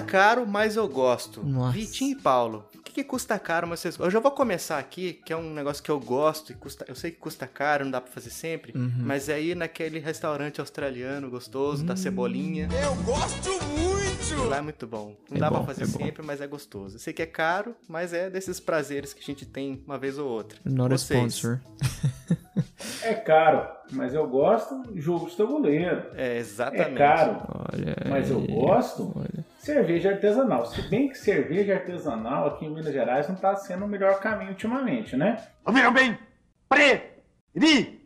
Custa caro, mas eu gosto. Nossa. Vitinho e Paulo. O que, que custa caro, mas vocês... Eu já vou começar aqui, que é um negócio que eu gosto e custa... Eu sei que custa caro, não dá pra fazer sempre, Uhum. mas é ir naquele restaurante australiano gostoso, Hum. da cebolinha. Eu gosto muito! Lá é muito bom. Não É dá bom, pra fazer é bom. sempre, mas é gostoso. Eu sei que é caro, mas é desses prazeres que a gente tem uma vez ou outra. Not a Vocês? sponsor. É caro, mas eu gosto do jogo de tabuleiro. É, É exatamente. caro, Olha mas eu gosto. Olha. Cerveja artesanal. Se bem que cerveja artesanal aqui em Minas Gerais não está sendo o melhor caminho ultimamente, né? Ouviram bem? Perigo!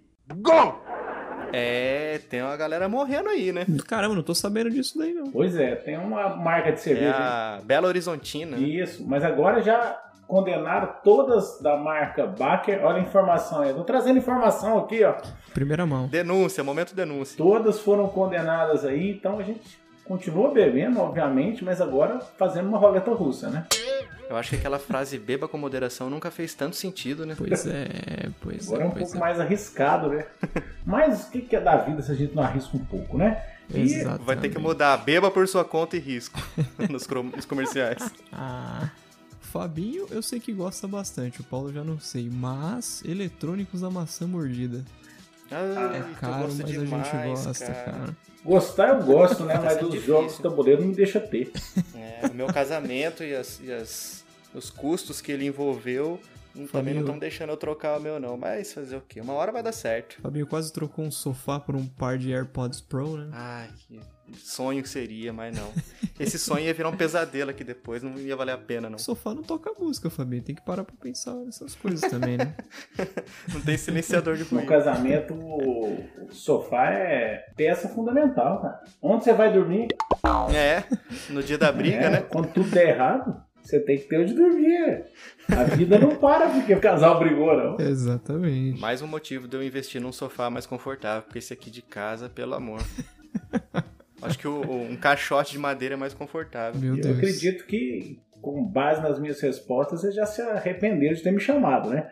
É, tem uma galera morrendo aí, né? Caramba, não tô sabendo disso daí, não. Pois é, tem uma marca de É cerveja. a Bela Horizontina. né? Isso, mas agora já condenaram todas da marca Baker. Olha a informação aí. Tô trazendo informação aqui, ó. Primeira mão. Denúncia, momento denúncia. Todas foram condenadas aí, então a gente continua bebendo, obviamente, mas agora fazendo uma roleta russa, né? Eu acho que aquela frase beba com moderação nunca fez tanto sentido, né? Pois é, pois Agora é é, um pois pouco é. mais arriscado, né? Mas o que que é da vida se a gente não arrisca um pouco, né? E Exatamente. Vai ter que mudar. Beba por sua conta e risco nos, nos comerciais. Ah. Fabinho, eu sei que gosta bastante, o Paulo já não sei, mas eletrônicos da maçã mordida. Ai, É caro, mas demais, a gente gosta, cara. gostar eu gosto, né? Mas dos difícil. jogos de tabuleiro não me deixa ter. É, o meu casamento e, as, e as- os custos que ele envolveu hum, também não Fabinho. estão deixando eu trocar o meu, não. Mas fazer o quê? Uma hora vai dar certo. Fabinho quase trocou um sofá por um par de AirPods Pro, né? Ai, que sonho que seria, mas não. Esse sonho ia virar um pesadelo aqui depois, não ia valer a pena, não. O sofá não toca música, Fabinho. Tem que parar pra pensar nessas coisas também, né? Não tem silenciador de No ruído. casamento, o o sofá é peça fundamental, cara. Onde você vai dormir? É, no dia da briga, É, né? Quando tudo der errado, você tem que ter onde dormir. A vida não para porque o casal brigou, não. Exatamente. Mais um motivo de eu investir num sofá mais confortável, porque esse aqui de casa, pelo amor. Acho que o- o- um caixote de madeira é mais confortável. Meu Eu Deus. acredito que, com base nas minhas respostas, você já se arrependeu de ter me chamado, né?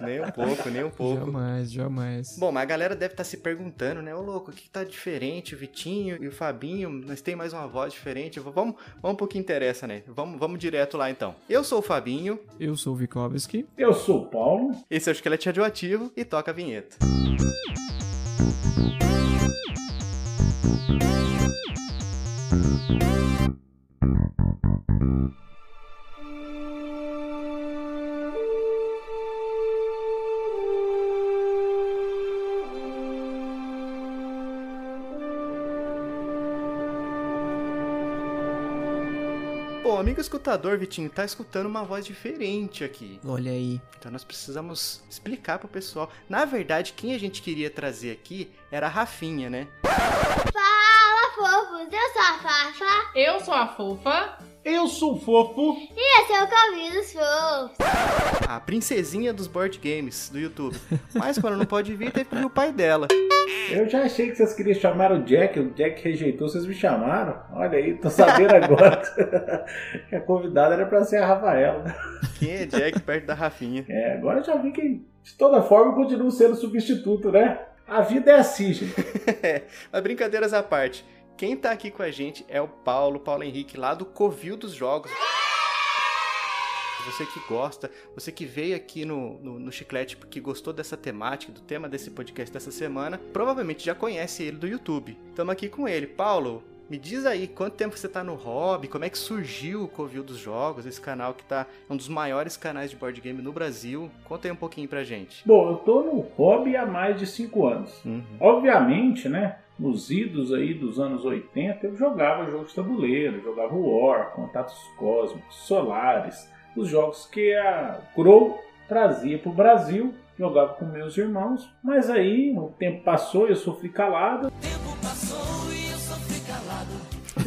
Nem um pouco, nem um pouco. Jamais, jamais. Bom, mas a galera deve estar se perguntando, né? Ô louco, o que, que tá diferente? O Vitinho e o Fabinho, nós tem mais uma voz diferente. Vamos, vamos pro que interessa, né? Vamos, vamos direto lá então. Eu sou o Fabinho, Eu sou o Vikovski. Eu sou o Paulo. esse é o Esqueleto Radioativo e toca a vinheta. Bom, Thank you. Amigo escutador, Vitinho, tá escutando uma voz diferente aqui. Olha aí. Então nós precisamos explicar pro pessoal. Na verdade, quem a gente queria trazer aqui era a Rafinha, né? Fala, fofos! Eu sou a Fafa Eu sou a fofa. Eu sou fofo. e esse é o Convidos Fofos. A princesinha dos board games do YouTube. Mas quando não pode vir, teve que vir o pai dela. Eu já achei que vocês queriam chamar o Jack. O Jack rejeitou, vocês me chamaram. Olha aí, tô sabendo agora que a convidada era pra ser a Rafaela. Quem é Jack perto da Rafinha? É, agora eu já vi que, de toda forma, eu continuo sendo substituto, né? A vida é assim, gente. Mas brincadeiras à parte. Quem tá aqui com a gente é o Paulo, Paulo Henrique, lá do Covil dos Jogos. Você que gosta, você que veio aqui no, no, no Chiclete porque gostou dessa temática, do tema desse podcast dessa semana, provavelmente já conhece ele do YouTube. Estamos aqui com ele. Paulo, me diz aí, quanto tempo você tá no hobby? Como é que surgiu o Covil dos Jogos? Esse canal que tá é um dos maiores canais de board game no Brasil. Conta aí um pouquinho pra gente. Bom, eu tô no hobby há mais de 5 anos. Uhum. Obviamente, né? Nos idos aí dos anos 80, eu jogava jogos de tabuleiro, jogava War, Contatos Cósmicos, Solares, os jogos que a Crow trazia para o Brasil, jogava com meus irmãos, mas aí o tempo passou e eu sofri calado. Dei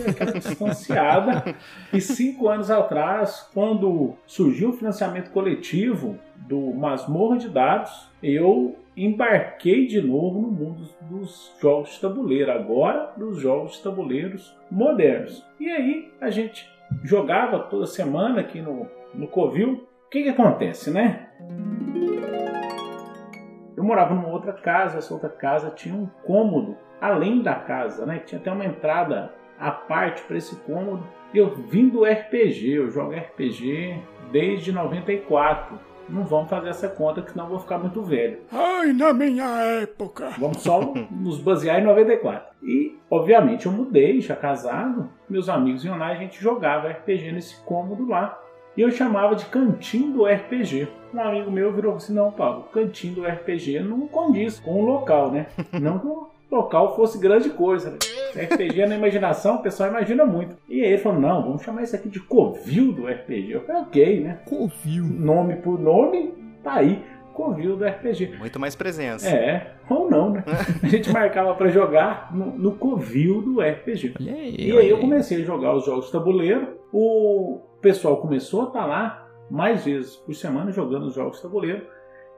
aquela distanciada. E cinco anos atrás, quando surgiu o financiamento coletivo do Masmorra de Dados, eu embarquei de novo no mundo dos jogos de tabuleiro, agora dos jogos de tabuleiros modernos. E aí a gente jogava toda semana aqui no, no Covil. O que, que acontece, né? Eu morava numa outra casa, essa outra casa tinha um cômodo além da casa, né? Tinha até uma entrada à parte para esse cômodo. Eu vim do RPG, eu jogo RPG desde 94. Não vamos fazer essa conta, que senão eu vou ficar muito velho. Ai, na minha época. Vamos só nos basear em 94. E, obviamente, eu mudei, já casado. Meus amigos iam lá e a gente jogava RPG nesse cômodo lá. E eu chamava de cantinho do RPG. Um amigo meu virou assim: Não, Paulo, cantinho do RPG não condiz com o local, né? Não o local fosse grande coisa. Né? RPG na imaginação, o pessoal imagina muito. E aí ele falou: Não, vamos chamar isso aqui de Covil do RPG. Eu falei: Ok, né? Covil. Nome por nome, tá aí. Covil do RPG. Muito mais presença. É, ou não, né? A gente marcava pra jogar no, no Covil do RPG. Olha aí, E olha aí eu comecei a jogar os jogos de tabuleiro. O pessoal começou a estar lá mais vezes por semana jogando os jogos de tabuleiro.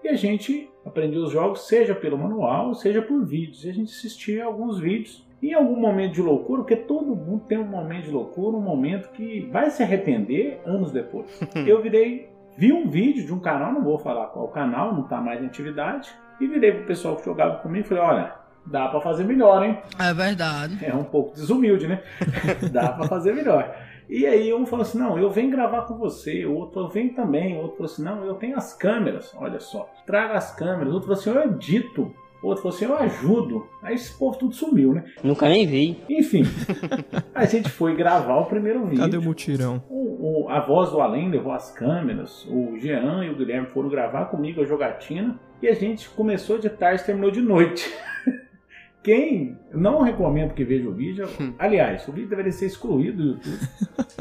E a gente aprendeu os jogos, seja pelo manual, seja por vídeos. E a gente assistia alguns vídeos. Em algum momento de loucura, porque todo mundo tem um momento de loucura, um momento que vai se arrepender anos depois. eu virei, vi um vídeo de um canal, não vou falar qual canal, não está mais em atividade. E virei pro pessoal que jogava comigo e falei, olha, dá para fazer melhor, hein? É verdade. É um pouco desumilde, né? Dá pra fazer melhor. E aí um falou assim, não, eu venho gravar com você, o outro vem também, o outro falou assim, não, eu tenho as câmeras, olha só, traga as câmeras, o outro falou assim, eu edito, o outro falou assim, eu ajudo. Aí esse povo tudo sumiu, né? Nunca nem vi. Enfim, a gente foi gravar o primeiro vídeo. Cadê o mutirão? O- o- a voz do além levou as câmeras, o Jean e o Guilherme foram gravar comigo a jogatina e a gente começou de tarde e terminou de noite. Quem não recomendo que veja o vídeo, aliás, o vídeo deveria ser excluído do YouTube,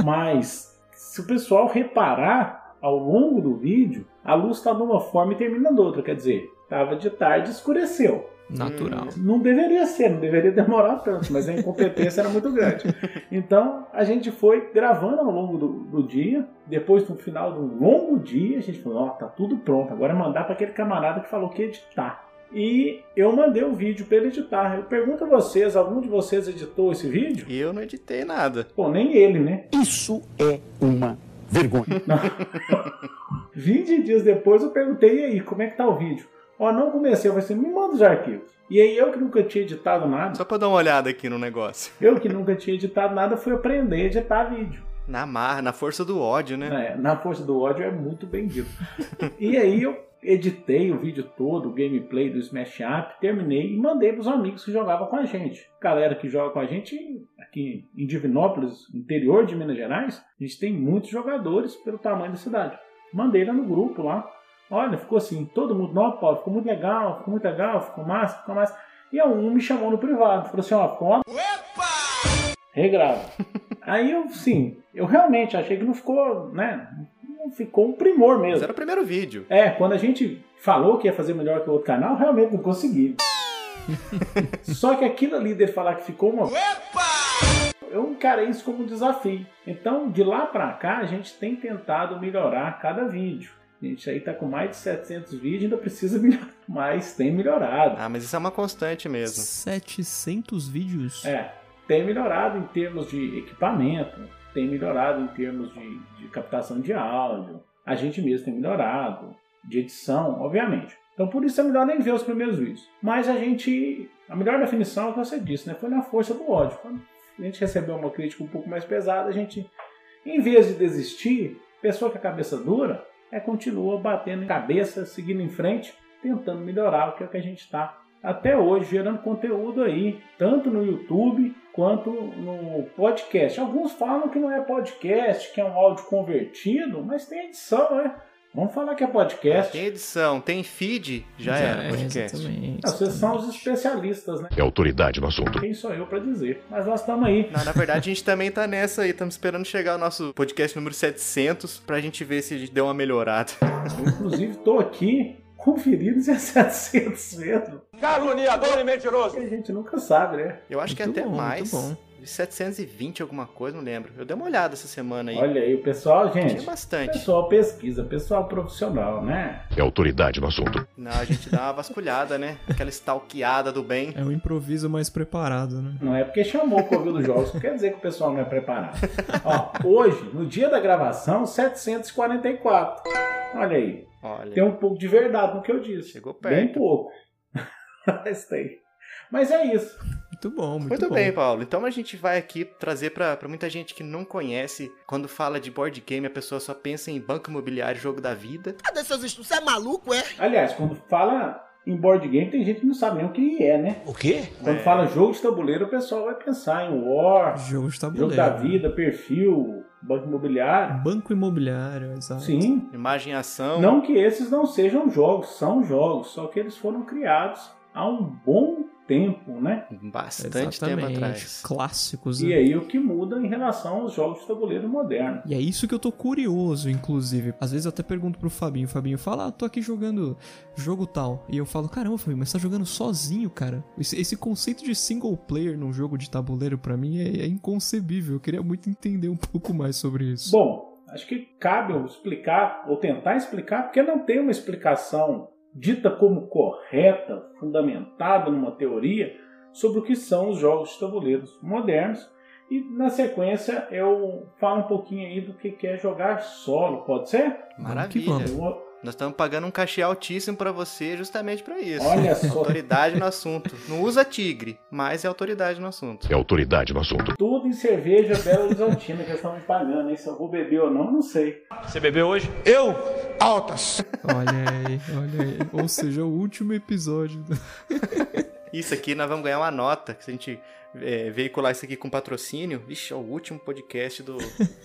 mas se o pessoal reparar ao longo do vídeo, a luz está de uma forma e termina de outra, quer dizer, estava de tarde e escureceu. Natural. Não deveria ser, não deveria demorar tanto, mas a incompetência era muito grande. Então a gente foi gravando ao longo do, do dia. Depois, no final do longo dia, a gente falou: Ó, tá tudo pronto. Agora é mandar para aquele camarada que falou que ia editar. E eu mandei o vídeo para ele editar. Eu pergunto a vocês: algum de vocês editou esse vídeo? E eu não editei nada. Pô, nem ele, né? Isso é uma vergonha. 20 dias depois eu perguntei: e aí, como é que tá o vídeo? Ó, não comecei. Eu falei assim: me manda os arquivos. E aí eu que nunca tinha editado nada, Só pra dar uma olhada aqui no negócio. eu que nunca tinha editado nada, fui aprender a editar vídeo. Na marra, na força do ódio, né? É, na força do ódio é muito bem dito. e aí eu editei o vídeo todo, o gameplay do Smash Up, terminei e mandei para os amigos que jogavam com a gente. Galera que joga com a gente aqui em Divinópolis, interior de Minas Gerais, a gente tem muitos jogadores pelo tamanho da cidade. Mandei lá no grupo lá. Olha, ficou assim, todo mundo, não, Paulo, ficou muito legal, ficou muito legal, ficou massa, ficou massa. E um me chamou no privado, falou assim, ó, ficou uma regrava. Aí eu, sim, eu realmente achei que não ficou, né? Ficou um primor Mas mesmo. era o primeiro vídeo. É, quando a gente falou que ia fazer melhor que o outro canal, realmente não consegui. Só que aquilo ali dele falar que ficou uma. Eu encarei isso como um desafio. Então, de lá pra cá, a gente tem tentado melhorar cada vídeo. A gente aí tá com mais de 700 vídeos, ainda precisa melhorar, mas tem melhorado. Ah, mas isso é uma constante mesmo. 700 vídeos? É, tem melhorado em termos de equipamento, tem melhorado em termos de, de captação de áudio, a gente mesmo tem melhorado, de edição, obviamente. Então por isso é melhor nem ver os primeiros vídeos. Mas a gente. A melhor definição é o que você disse, né? Foi na força do ódio. Quando a gente recebeu uma crítica um pouco mais pesada, a gente, em vez de desistir, pessoa com a cabeça dura, é continua batendo em cabeça, seguindo em frente, tentando melhorar o que é que a gente está até hoje gerando conteúdo aí, tanto no YouTube quanto no podcast. Alguns falam que não é podcast, que é um áudio convertido, mas tem edição, né? Vamos falar que é podcast. Tem edição, tem feed, já, era é, podcast. Exatamente. Ah, Vocês são os especialistas, né? É autoridade no assunto. Quem sou eu para dizer? Mas nós estamos aí. Não, na verdade, a gente também tá nessa aí. Estamos esperando chegar o nosso podcast número 700 pra gente ver se a gente deu uma melhorada. Eu, inclusive, estou aqui conferindo se é 700 mesmo. Caluniador e mentiroso. A gente nunca sabe, né? Eu acho que é Muito até bom, mais. muito bom. 720 alguma coisa, não lembro. Eu dei uma olhada essa semana aí. Olha aí, o pessoal, Tinha gente. bastante. Pessoal pesquisa, pessoal profissional, né? É autoridade no assunto. Não, a gente dá uma vasculhada, né? Aquela stalkeada do bem. É um improviso mais preparado, né? Não é porque chamou o Covil dos Jogos, não quer dizer que o pessoal não é preparado. Ó, hoje, no dia da gravação, 744. Olha aí. Olha, Tem um pouco de verdade no que eu disse. chegou Bem perto. pouco. Mas tem. Mas é isso. Muito bom, muito, Muito bom. bem, Paulo. Então a gente vai aqui trazer pra pra muita gente que não conhece. Quando fala de board game, a pessoa só pensa em banco imobiliário, jogo da vida. Cadê seus estudos? Você é maluco, é? Aliás, quando fala em board game, tem gente que não sabe nem o que é, né? O quê? Quando É. fala jogo de tabuleiro, o pessoal vai pensar em War, Jogo de tabuleiro. jogo da vida, perfil, banco imobiliário. Banco imobiliário, exato. Sim. Imagem e ação. Não que esses não sejam jogos, são jogos, só que eles foram criados há um bom tempo, né? Bastante tempo Exatamente. atrás. Clássicos. E né? aí o que muda em relação aos jogos de tabuleiro moderno. E é isso que eu tô curioso, inclusive. Às vezes eu até pergunto pro Fabinho. O Fabinho fala, ah, tô aqui jogando jogo tal. E eu falo, caramba, Fabinho, mas tá jogando sozinho, cara. Esse, esse conceito de single player num jogo de tabuleiro, pra mim, é, é inconcebível. Eu queria muito entender um pouco mais sobre isso. Bom, acho que cabe eu explicar, ou tentar explicar, porque não tem uma explicação dita como correta, fundamentada numa teoria, sobre o que são os jogos de tabuleiros modernos. E na sequência eu falo um pouquinho aí do que é jogar solo, pode ser? Maravilha. Nós estamos pagando um cachê altíssimo pra você justamente pra isso. Olha só, Autoridade no assunto. Não usa tigre, mas é autoridade no assunto. É autoridade no assunto. tudo em cerveja Belo Horizontina que eles estão me pagando, hein? Se eu vou beber ou não, não sei. Você bebeu hoje? Eu, altas. Olha aí, olha aí. Ou seja, o último episódio. Isso aqui nós vamos ganhar uma nota. Se a gente é, veicular isso aqui com patrocínio. Vixe, é o último podcast do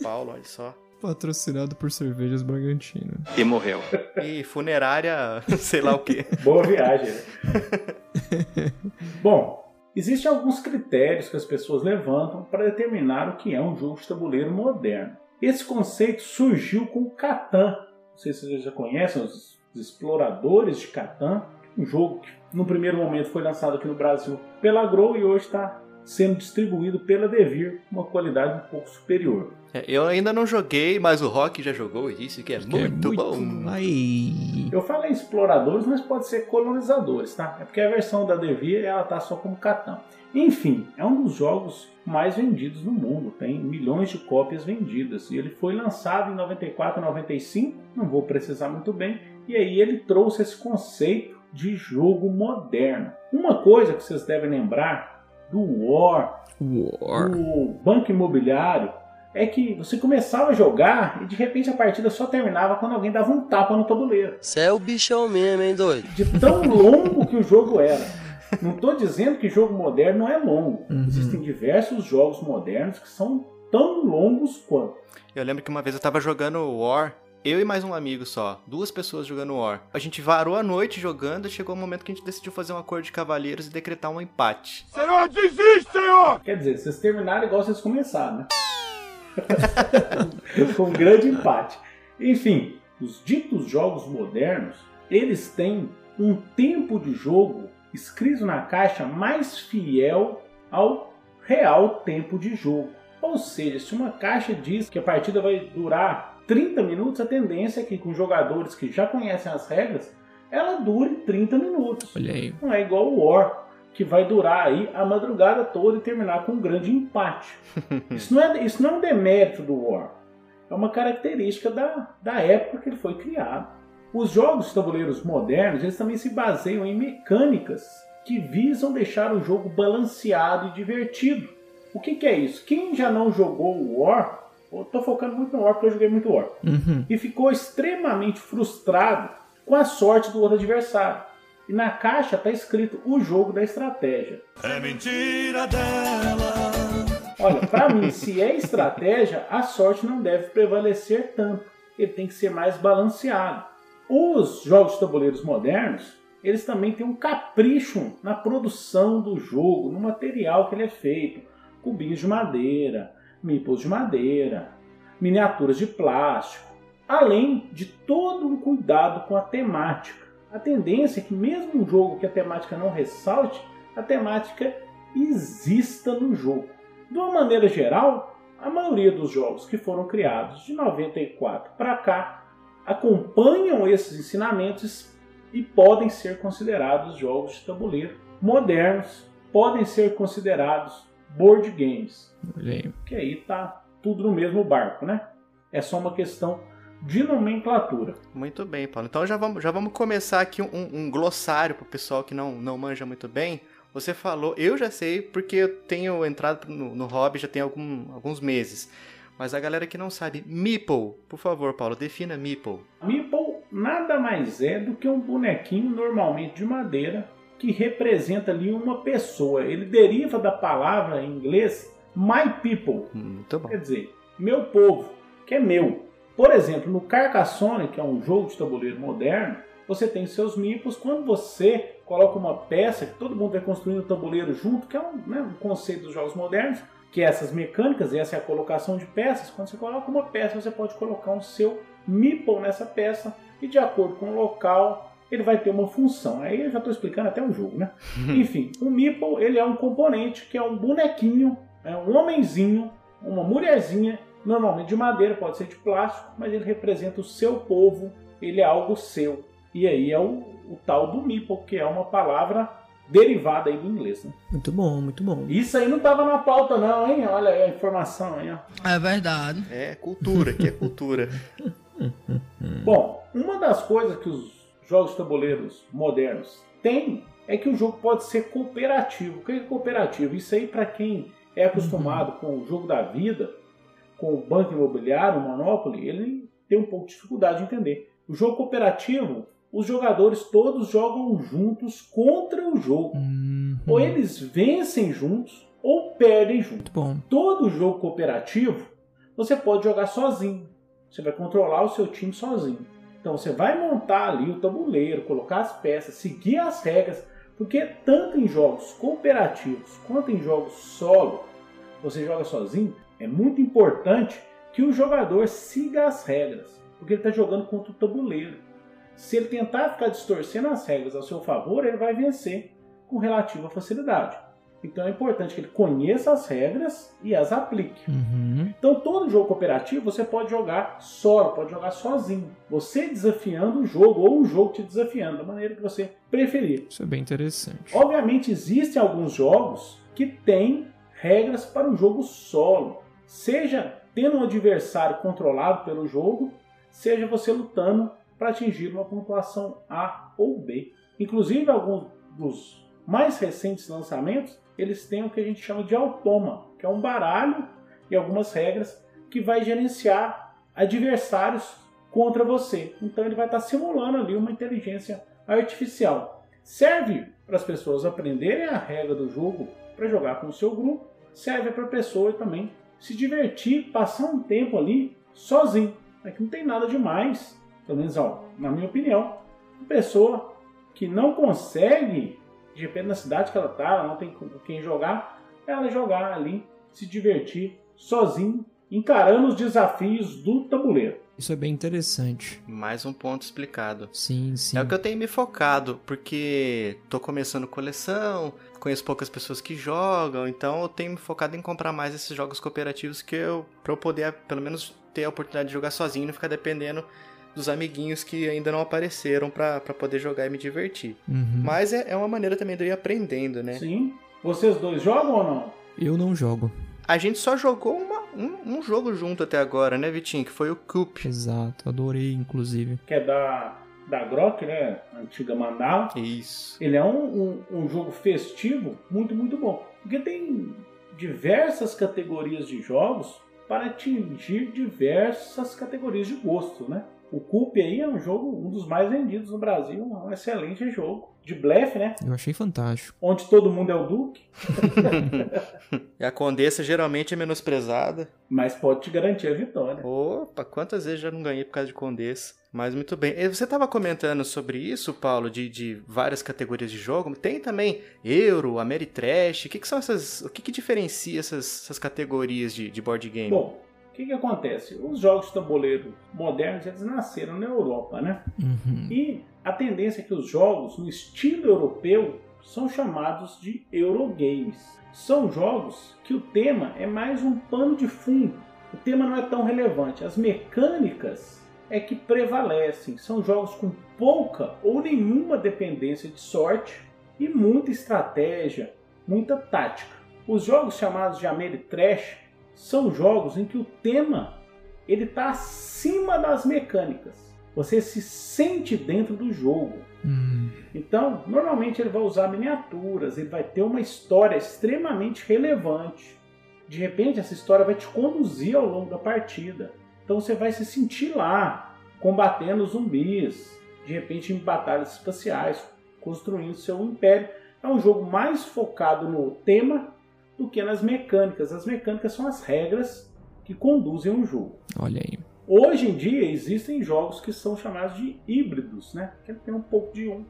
Paulo, olha só. Patrocinado por Cervejas Bragantino. E morreu. E funerária, sei lá o quê. Boa viagem. né? Bom, existem alguns critérios que as pessoas levantam para determinar o que é um jogo de tabuleiro moderno. Esse conceito surgiu com o Catan. Não sei se vocês já conhecem, os exploradores de Catan. Um jogo que no primeiro momento foi lançado aqui no Brasil pela Grow e hoje está sendo distribuído pela Devir com uma qualidade um pouco superior. É, Eu ainda não joguei, mas o Rock já jogou e disse que é, Que é muito, bom. Ai. Eu falei exploradores, mas pode ser colonizadores, tá? É porque a versão da Devir ela tá só como Catan. Enfim, é um dos jogos mais vendidos no mundo, tem milhões de cópias vendidas e ele foi lançado em 94, 95, não vou precisar muito bem, e aí ele trouxe esse conceito de jogo moderno. Uma coisa que vocês devem lembrar do War, War. do Banco Imobiliário, é que você começava a jogar e de repente a partida só terminava quando alguém dava um tapa no tabuleiro Você é o bichão mesmo, hein, doido? de tão longo que o jogo era. Não estou dizendo que jogo moderno não é longo. Uhum. Existem diversos jogos modernos que são tão longos quanto. Eu lembro que uma vez eu tava jogando War, eu e mais um amigo só, duas pessoas jogando War. A gente varou a noite jogando e chegou o momento que a gente decidiu fazer um acordo de cavalheiros e decretar um empate. Senhor, desiste, senhor! Quer dizer, vocês terminaram igual vocês começaram, né? Com um grande empate. Enfim, os ditos jogos modernos, eles têm um tempo de jogo escrito na caixa mais fiel ao real tempo de jogo. Ou seja, se uma caixa diz que a partida vai durar 30 minutos, a tendência é que com jogadores que já conhecem as regras, ela dure 30 minutos. Olha aí. Não é igual o War, que vai durar aí a madrugada toda e terminar com um grande empate. isso, não é, isso não é um demérito do War. É uma característica da, da época que ele foi criado. Os jogos de tabuleiros modernos eles também se baseiam em mecânicas que visam deixar o jogo balanceado e divertido. O que, que é isso? Quem já não jogou o War, eu tô focando muito no War porque eu joguei muito War, Uhum. e ficou extremamente frustrado com a sorte do outro adversário. E na caixa está escrito o jogo da estratégia. É mentira dela. Olha, para mim, se é estratégia, a sorte não deve prevalecer tanto. Ele tem que ser mais balanceado. Os jogos de tabuleiros modernos, eles também têm um capricho na produção do jogo, no material que ele é feito. Cubinhos de madeira, meeples de madeira, miniaturas de plástico, além de todo um cuidado com a temática. A tendência é que mesmo um jogo que a temática não ressalte, a temática exista no jogo. De uma maneira geral, a maioria dos jogos que foram criados de 94 para cá acompanham esses ensinamentos e podem ser considerados jogos de tabuleiro modernos, podem ser considerados board games, aí. que aí tá tudo no mesmo barco, né? É só uma questão de nomenclatura. Muito bem, Paulo. Então já vamos, já vamos começar aqui um, um glossário para o pessoal que não, não manja muito bem. Você falou, eu já sei porque eu tenho entrado no, no hobby já tem algum, alguns meses. Mas a galera que não sabe, Meeple, por favor, Paulo, defina Meeple. Meeple nada mais é do que um bonequinho normalmente de madeira que representa ali uma pessoa. Ele deriva da palavra em inglês my people. Bom. Quer dizer, meu povo, que é meu. Por exemplo, no Carcassonne, que é um jogo de tabuleiro moderno, você tem seus meeples. Quando você coloca uma peça, que todo mundo vai construindo o tabuleiro junto, que é um, né, um conceito dos jogos modernos, que é essas mecânicas, essa é a colocação de peças. Quando você coloca uma peça, você pode colocar um seu meeple nessa peça e de acordo com o local ele vai ter uma função. Aí eu já estou explicando até o jogo, né? Enfim, o meeple ele é um componente que é um bonequinho, é um homenzinho, uma mulherzinha, normalmente de madeira, pode ser de plástico, mas ele representa o seu povo, ele é algo seu. E aí é o, o tal do meeple, que é uma palavra derivada aí do inglês. Né? Muito bom, muito bom. Isso aí não tava na pauta não, hein? Olha aí a informação aí, ó. É verdade. É cultura, que é cultura. Bom, uma das coisas que os jogos de tabuleiros modernos têm é que o jogo pode ser cooperativo. O que é cooperativo? Isso aí para quem é acostumado com o jogo da vida, com o banco imobiliário, o Monopoly, ele tem um pouco de dificuldade de entender. O jogo cooperativo, os jogadores todos jogam juntos contra o jogo. Uhum. Ou eles vencem juntos ou perdem juntos. Todo jogo cooperativo você pode jogar sozinho. Você vai controlar o seu time sozinho. Então você vai montar ali o tabuleiro, colocar as peças, seguir as regras, porque tanto em jogos cooperativos quanto em jogos solo, você joga sozinho, é muito importante que o jogador siga as regras, porque ele está jogando contra o tabuleiro. Se ele tentar ficar distorcendo as regras ao seu favor, ele vai vencer com relativa facilidade. Então é importante que ele conheça as regras e as aplique. Uhum. Então todo jogo cooperativo você pode jogar solo, pode jogar sozinho. Você desafiando o jogo ou o jogo te desafiando, da maneira que você preferir. Isso é bem interessante. Obviamente existem alguns jogos que têm regras para o jogo solo. Seja tendo um adversário controlado pelo jogo, seja você lutando para atingir uma pontuação A ou B. Inclusive alguns dos mais recentes lançamentos, eles têm o que a gente chama de automa, que é um baralho e algumas regras que vai gerenciar adversários contra você. Então ele vai estar simulando ali uma inteligência artificial. Serve para as pessoas aprenderem a regra do jogo para jogar com o seu grupo, serve para a pessoa também se divertir, passar um tempo ali sozinho. É que não tem nada demais, pelo menos ó, na minha opinião, uma pessoa que não consegue de repente na cidade que ela tá, ela não tem com quem jogar, ela jogar ali, se divertir sozinho, encarando os desafios do tabuleiro. Isso é bem interessante. Mais um ponto explicado. Sim, sim. É o que eu tenho me focado, porque tô começando coleção, conheço poucas pessoas que jogam, então eu tenho me focado em comprar mais esses jogos cooperativos que eu para eu poder pelo menos ter a oportunidade de jogar sozinho e não ficar dependendo dos amiguinhos que ainda não apareceram para poder jogar e me divertir. Uhum. Mas é, é uma maneira também de eu ir aprendendo, né? Sim. Vocês dois jogam ou não? Eu não jogo. A gente só jogou uma, um, um jogo junto até agora, né, Vitinho? Que foi o Coop. Exato, adorei, inclusive. Que é da, da Grok, né? Antiga Mandala. Isso. Ele é um, um, um jogo festivo muito, muito bom. Porque tem diversas categorias de jogos para atingir diversas categorias de gosto, né? O Coop aí é um jogo, um dos mais vendidos no Brasil, um excelente jogo. De blefe, né? Eu achei fantástico. Onde todo mundo é o Duque. E a Condessa geralmente é menosprezada. Mas pode te garantir a vitória. Opa, quantas vezes já não ganhei por causa de Condessa? Mas muito bem. E Você estava comentando sobre isso, Paulo, de, de várias categorias de jogo. Tem também Euro, Ameritrash. O que, que são essas. O que, que diferencia essas, essas categorias de, de board game? Bom, o que, que acontece? Os jogos de tabuleiro modernos eles nasceram na Europa, né? Uhum. E a tendência é que os jogos no estilo europeu são chamados de Eurogames. São jogos que o tema é mais um pano de fundo. O tema não é tão relevante. As mecânicas é que prevalecem. São jogos com pouca ou nenhuma dependência de sorte e muita estratégia, muita tática. Os jogos chamados de Ameritrash são jogos em que o tema ele está cima das mecânicas. Você se sente dentro do jogo. Hum, Então, normalmente ele vai usar miniaturas, ele vai ter uma história extremamente relevante. De repente, essa história vai te conduzir ao longo da partida. Então, você vai se sentir lá, combatendo zumbis, de repente em batalhas espaciais, construindo seu império. É um jogo mais focado no tema do que nas mecânicas. As mecânicas são as regras que conduzem o jogo. olha aí. Hoje em dia existem jogos que são chamados de híbridos, né? Que tem um pouco de um,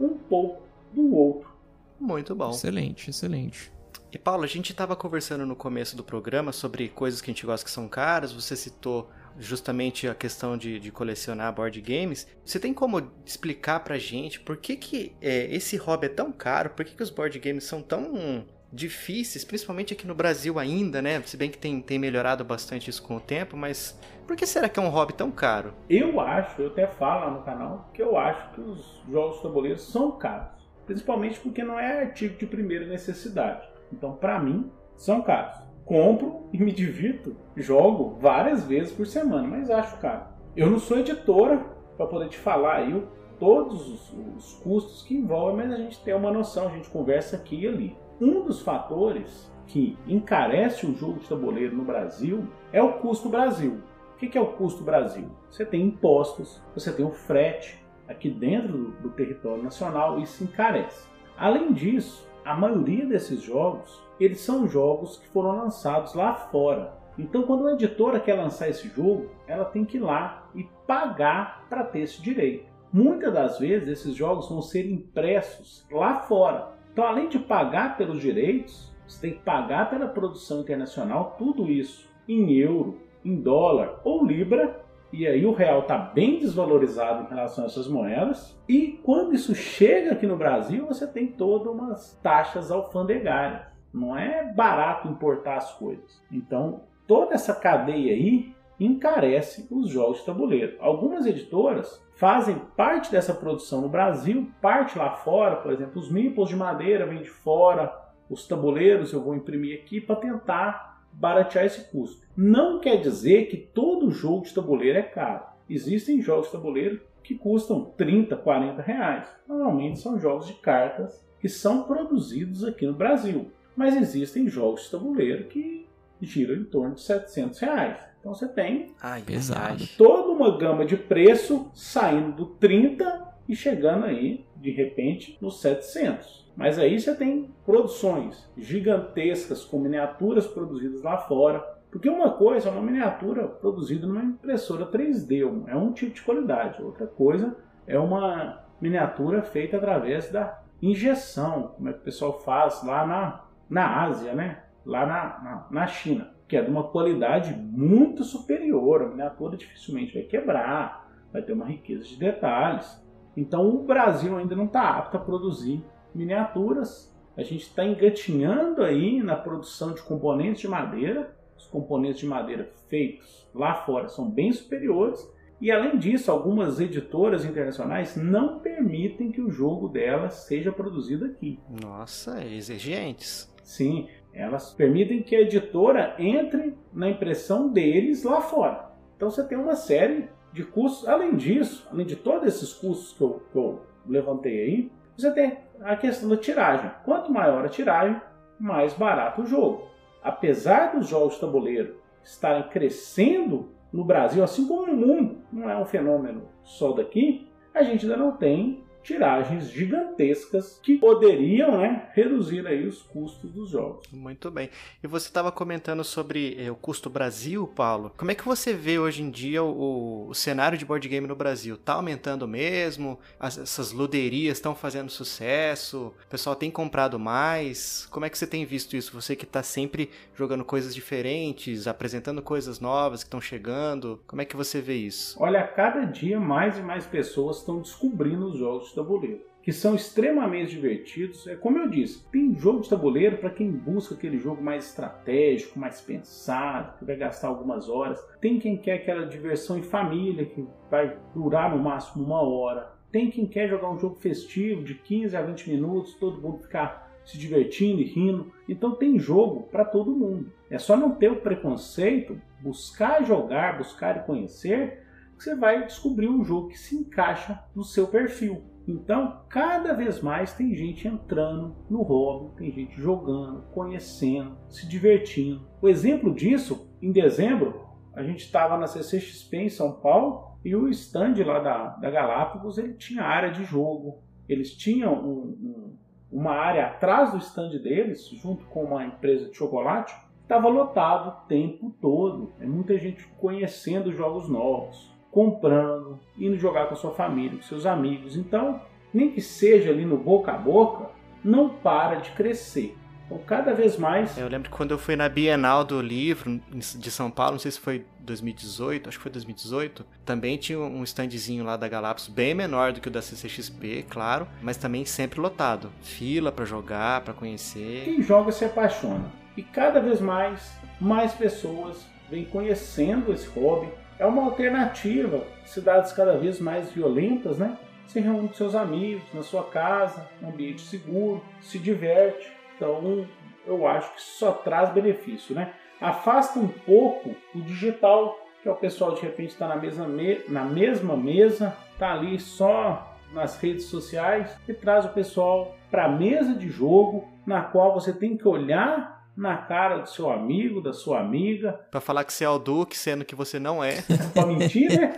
um pouco do outro. Muito bom. Excelente, excelente. E Paulo, a gente estava conversando no começo do programa sobre coisas que a gente gosta que são caras. Você citou justamente a questão de, de colecionar board games. Você tem como explicar pra gente por que, que é, esse hobby é tão caro? Por que, que os board games são tão difíceis, principalmente aqui no Brasil ainda, né? Se bem que tem, tem melhorado bastante isso com o tempo, mas por que será que é um hobby tão caro? Eu acho, eu até falo lá no canal, que eu acho que os jogos de são caros. Principalmente porque não é artigo de primeira necessidade. Então, pra mim, são caros. Compro e me divirto, jogo várias vezes por semana, mas acho caro. Eu não sou editora para poder te falar aí todos os, os custos que envolvem, mas a gente tem uma noção, a gente conversa aqui e ali. Um dos fatores que encarece o jogo de tabuleiro no Brasil é o custo Brasil. O que é o custo Brasil? Você tem impostos, você tem o frete aqui dentro do, território nacional e isso encarece. Além disso, a maioria desses jogos, eles são jogos que foram lançados lá fora. Então, quando uma editora quer lançar esse jogo, ela tem que ir lá e pagar para ter esse direito. Muitas das vezes, esses jogos vão ser impressos lá fora. Então, além de pagar pelos direitos, você tem que pagar pela produção internacional, tudo isso em euro, em dólar ou libra. E aí o real está bem desvalorizado em relação a essas moedas. E quando isso chega aqui no Brasil, você tem todas umas taxas alfandegárias. Não é barato importar as coisas. Então, toda essa cadeia aí encarece os jogos de tabuleiro. Algumas editoras fazem parte dessa produção no Brasil, parte lá fora, por exemplo, os meeples de madeira vêm de fora, os tabuleiros eu vou imprimir aqui para tentar baratear esse custo. Não quer dizer que todo jogo de tabuleiro é caro. Existem jogos de tabuleiro que custam 30, 40 reais. Normalmente são jogos de cartas que são produzidos aqui no Brasil. Mas existem jogos de tabuleiro que giram em torno de 700 reais. Então você tem Ai, Pesado. toda uma gama de preço saindo do 30 e chegando aí, de repente, nos 700. Mas aí você tem produções gigantescas com miniaturas produzidas lá fora. Porque uma coisa é uma miniatura produzida numa impressora 3D, um- é um tipo de qualidade. Outra coisa é uma miniatura feita através da injeção, como é que o pessoal faz lá na, na Ásia, né? lá na, na, na China, que é de uma qualidade muito superior. A miniatura dificilmente vai quebrar, vai ter uma riqueza de detalhes. Então o Brasil ainda não está apto a produzir miniaturas. A gente está engatinhando aí na produção de componentes de madeira. Os componentes de madeira feitos lá fora são bem superiores. E além disso, algumas editoras internacionais não permitem que o jogo delas seja produzido aqui. Nossa, exigentes. Sim, elas permitem que a editora entre na impressão deles lá fora. Então você tem uma série de custos. Além disso, além de todos esses custos que eu, que eu levantei aí, você tem a questão da tiragem. Quanto maior a tiragem, mais barato o jogo. Apesar dos jogos de tabuleiro estarem crescendo no Brasil, assim como no mundo, não é um fenômeno só daqui, a gente ainda não tem tiragens gigantescas que poderiam né, reduzir aí os custos dos jogos. Muito bem. E você estava comentando sobre eh, o custo Brasil, Paulo. Como é que você vê hoje em dia o, o cenário de board game no Brasil? Tá aumentando mesmo? As- essas luderias estão fazendo sucesso? O pessoal tem comprado mais? Como é que você tem visto isso? Você que está sempre jogando coisas diferentes, apresentando coisas novas que estão chegando. Como é que você vê isso? Olha, a cada dia mais e mais pessoas estão descobrindo os jogos de tabuleiro, que são extremamente divertidos. É como eu disse, tem jogo de tabuleiro para quem busca aquele jogo mais estratégico, mais pensado, que vai gastar algumas horas. Tem quem quer aquela diversão em família que vai durar no máximo uma hora. Tem quem quer jogar um jogo festivo de 15 a 20 minutos, todo mundo ficar se divertindo e rindo. Então tem jogo para todo mundo. É só não ter o preconceito buscar jogar, buscar e conhecer, você vai descobrir um jogo que se encaixa no seu perfil. Então, cada vez mais tem gente entrando no hobby, tem gente jogando, conhecendo, se divertindo. O exemplo disso, em dezembro, a gente estava na CCXP em São Paulo e o stand lá da, da Galápagos ele tinha área de jogo. Eles tinham um, um, uma área atrás do stand deles, junto com uma empresa de chocolate, estava lotado o tempo todo. É muita gente conhecendo jogos novos, comprando, indo jogar com a sua família, com seus amigos. Então, nem que seja ali no boca a boca, não para de crescer. Então, cada vez mais. Eu lembro que quando eu fui na Bienal do Livro de São Paulo, não sei se foi 2018, acho que foi 2018, também tinha um standzinho lá da Galápagos, bem menor do que o da CCXP, claro, mas também sempre lotado. Fila para jogar, para conhecer. Quem joga se apaixona. E cada vez mais, mais pessoas vêm conhecendo esse hobby. É uma alternativa. Cidades cada vez mais violentas, né? Se reúne com seus amigos, na sua casa, um ambiente seguro, se diverte. Então, eu acho que só traz benefício, né? Afasta um pouco o digital, que é o pessoal de repente está na mesma, me na mesma mesa, está ali só nas redes sociais e traz o pessoal para a mesa de jogo, na qual você tem que olhar na cara do seu amigo, da sua amiga. Para falar que você é o Duque, sendo que você não é. para mentir, né?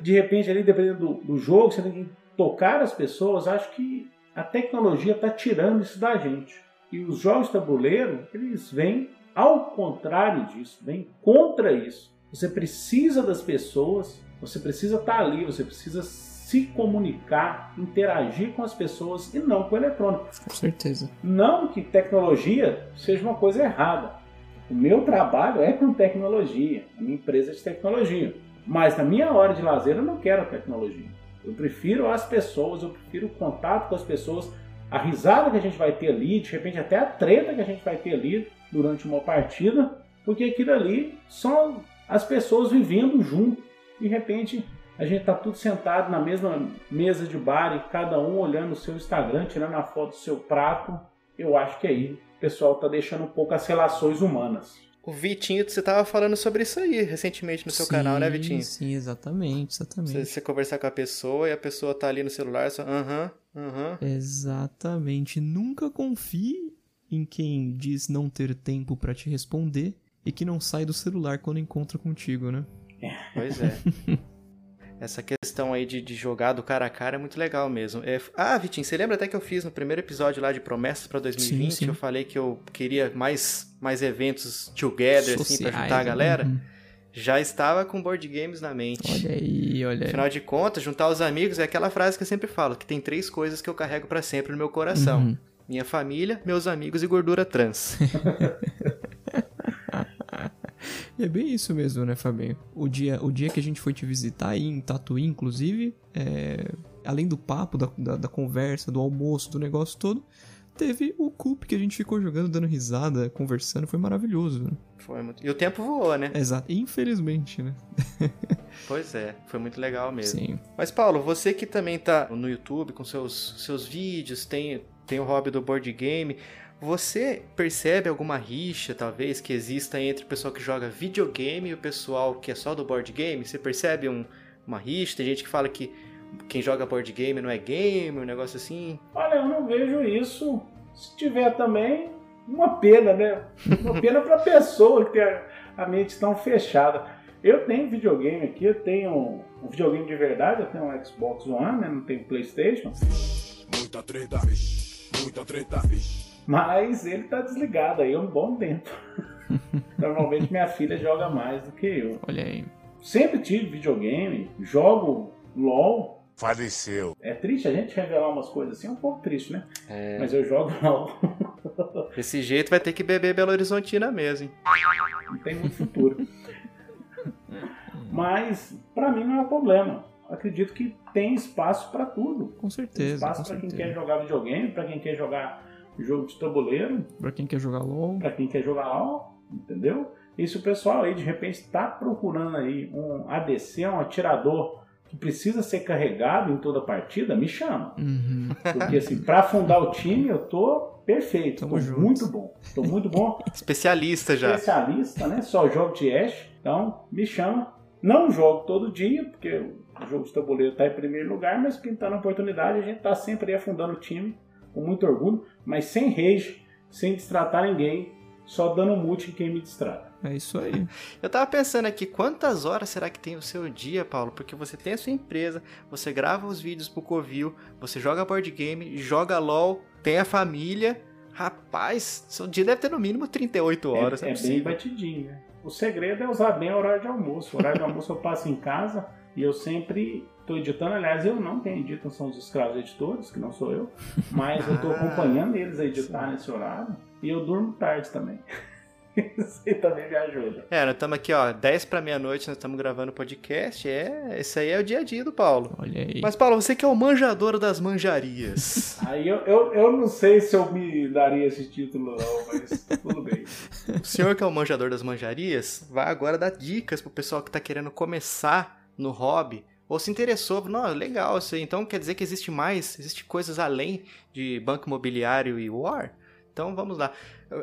de repente, ali, dependendo do, do jogo, você tem que tocar as pessoas. Acho que a tecnologia está tirando isso da gente. E os jogos tabuleiro, eles vêm ao contrário disso, vêm contra isso. Você precisa das pessoas, você precisa estar tá ali, você precisa se comunicar, interagir com as pessoas e não com o eletrônico. Com certeza. Não que tecnologia seja uma coisa errada. O meu trabalho é com tecnologia, a minha empresa é de tecnologia. Mas na minha hora de lazer eu não quero a tecnologia. Eu prefiro as pessoas, eu prefiro o contato com as pessoas, a risada que a gente vai ter ali, de repente até a treta que a gente vai ter ali durante uma partida, porque aquilo ali são as pessoas vivendo junto. De repente a gente está tudo sentado na mesma mesa de bar e cada um olhando o seu Instagram, tirando a foto do seu prato. Eu acho que aí o pessoal está deixando um pouco as relações humanas. O Vitinho, você tava falando sobre isso aí recentemente no seu sim, canal, né, Vitinho? Sim, exatamente, exatamente. Você, você, conversar com a pessoa e a pessoa tá ali no celular, só aham, uh aham. -huh, uh -huh. Exatamente. Nunca confie em quem diz não ter tempo para te responder e que não sai do celular quando encontra contigo, né? Pois é. Essa questão aí de, de jogar do cara a cara é muito legal mesmo. É... Ah, Vitinho, você lembra até que eu fiz no primeiro episódio lá de promessas para 2020? Sim, sim. Eu falei que eu queria mais, mais eventos together, Sociais, assim, pra juntar a galera. Uhum. Já estava com board games na mente. Olha aí, olha aí. Afinal de contas, juntar os amigos é aquela frase que eu sempre falo, que tem três coisas que eu carrego para sempre no meu coração. Uhum. Minha família, meus amigos e gordura trans. é bem isso mesmo, né, Fabinho? O dia, o dia que a gente foi te visitar aí em Tatuí, inclusive, é, além do papo, da, da, da, conversa, do almoço, do negócio todo, teve o Coop que a gente ficou jogando, dando risada, conversando, foi maravilhoso. Né? Foi muito. E o tempo voou, né? Exato. Infelizmente, né? pois é, foi muito legal mesmo. Sim. Mas, Paulo, você que também tá no YouTube com seus, seus vídeos, tem, tem o hobby do board game. Você percebe alguma rixa, talvez, que exista entre o pessoal que joga videogame e o pessoal que é só do board game? Você percebe um, uma rixa? Tem gente que fala que quem joga board game não é game, um negócio assim? Olha, eu não vejo isso. Se tiver também, uma pena, né? Uma pena pra pessoa que tem a, a mente tão fechada. Eu tenho videogame aqui, eu tenho um videogame de verdade, eu tenho um Xbox One, né? não tenho Playstation. Muita treta, muita treta, mas ele tá desligado aí há um bom tempo. Normalmente minha filha joga mais do que eu. Olha aí. Sempre tive videogame, jogo LOL. Faleceu. É triste a gente revelar umas coisas assim, é um pouco triste, né? É... Mas eu jogo LOL. Desse jeito vai ter que beber Belo Horizontina mesmo, hein? Não tem muito futuro. Mas, para mim, não é um problema. Acredito que tem espaço para tudo. Com certeza. Tem espaço para quem quer jogar videogame, para quem quer jogar jogo de tabuleiro. Pra quem quer jogar LOL. Pra quem quer jogar LOL, entendeu? E se o pessoal aí de repente está procurando aí um ADC, um atirador que precisa ser carregado em toda partida, me chama. Uhum. Porque assim, para fundar o time, eu tô perfeito. Tamo Tô junto. muito bom. Tô muito bom. Especialista já. Especialista, né? Só jogo de Ash. Então, me chama. Não jogo todo dia, porque o jogo de tabuleiro tá em primeiro lugar, mas pintando a oportunidade, a gente tá sempre aí afundando o time, com muito orgulho, mas sem rage, sem destratar ninguém, só dando mute em quem me distrata. É isso aí. Eu tava pensando aqui, quantas horas será que tem o seu dia, Paulo? Porque você tem a sua empresa, você grava os vídeos pro Covil, você joga board game, joga LOL, tem a família. Rapaz, seu dia deve ter no mínimo 38 horas, é, é, é bem batidinho, né? O segredo é usar bem o horário de almoço. O horário de almoço eu passo em casa e eu sempre estou editando. Aliás, eu não quem edita são os escravos editores, que não sou eu. Mas eu estou Ah, acompanhando eles a editar nesse horário. E eu durmo tarde também. Isso aí também me ajuda. É, nós estamos aqui, ó, 10 pra meia-noite, nós estamos gravando o podcast. É, esse aí é o dia a dia do Paulo. Olha aí. Mas, Paulo, você que é o manjador das manjarias. Aí eu, eu, eu não sei se eu me daria esse título, não, mas tudo bem. o senhor que é o manjador das manjarias vai agora dar dicas pro pessoal que tá querendo começar no hobby. Ou se interessou, não, legal isso aí. Então quer dizer que existe mais, existe coisas além de banco imobiliário e war? Então vamos lá.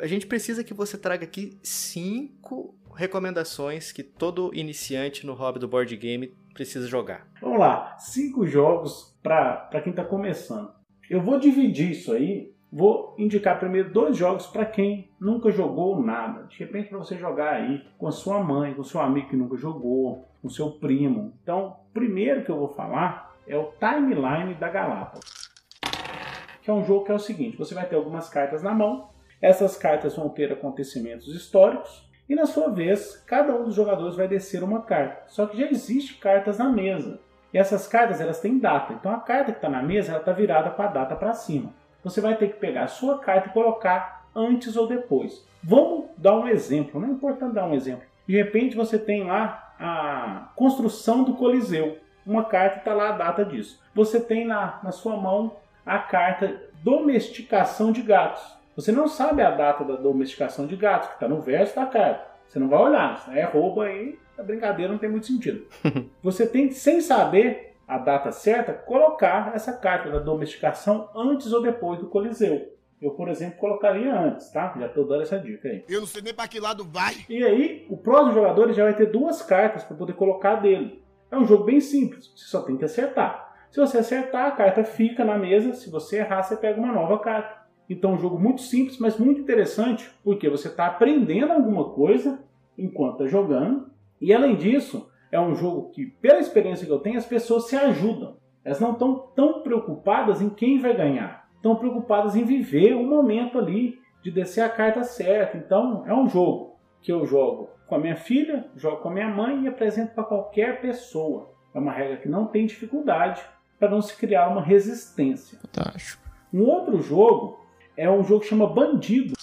A gente precisa que você traga aqui cinco recomendações que todo iniciante no hobby do board game precisa jogar. Vamos lá, cinco jogos para quem está começando. Eu vou dividir isso aí. Vou indicar primeiro dois jogos para quem nunca jogou nada. De repente, para você jogar aí com a sua mãe, com seu amigo que nunca jogou, o seu primo. Então, primeiro que eu vou falar é o Timeline da Galápagos. Que é um jogo que é o seguinte: você vai ter algumas cartas na mão. Essas cartas vão ter acontecimentos históricos. E na sua vez, cada um dos jogadores vai descer uma carta. Só que já existe cartas na mesa. E essas cartas elas têm data. Então a carta que está na mesa ela está virada com a data para cima. Você vai ter que pegar a sua carta e colocar antes ou depois. Vamos dar um exemplo. Não é importante dar um exemplo. De repente você tem lá a construção do Coliseu. Uma carta está lá a data disso. Você tem na, na sua mão a carta domesticação de gatos. Você não sabe a data da domesticação de gatos, que está no verso da carta. Você não vai olhar, é roubo aí, a brincadeira não tem muito sentido. Você tem que, sem saber a data certa, colocar essa carta da domesticação antes ou depois do Coliseu. Eu, por exemplo, colocaria antes, tá? Já estou dando essa dica aí. Eu não sei nem pra que lado vai. E aí, próximo jogador já vai ter duas cartas para poder colocar dele. É um jogo bem simples, você só tem que acertar. Se você acertar, a carta fica na mesa, se você errar, você pega uma nova carta. Então, um jogo muito simples, mas muito interessante, porque você está aprendendo alguma coisa enquanto está jogando. E além disso, é um jogo que, pela experiência que eu tenho, as pessoas se ajudam. Elas não estão tão preocupadas em quem vai ganhar. Estão preocupadas em viver o momento ali de descer a carta certa. Então, é um jogo que eu jogo com a minha filha, jogo com a minha mãe e apresento para qualquer pessoa. É uma regra que não tem dificuldade para não se criar uma resistência. Fantástico. Um outro jogo é um jogo que chama Bandido.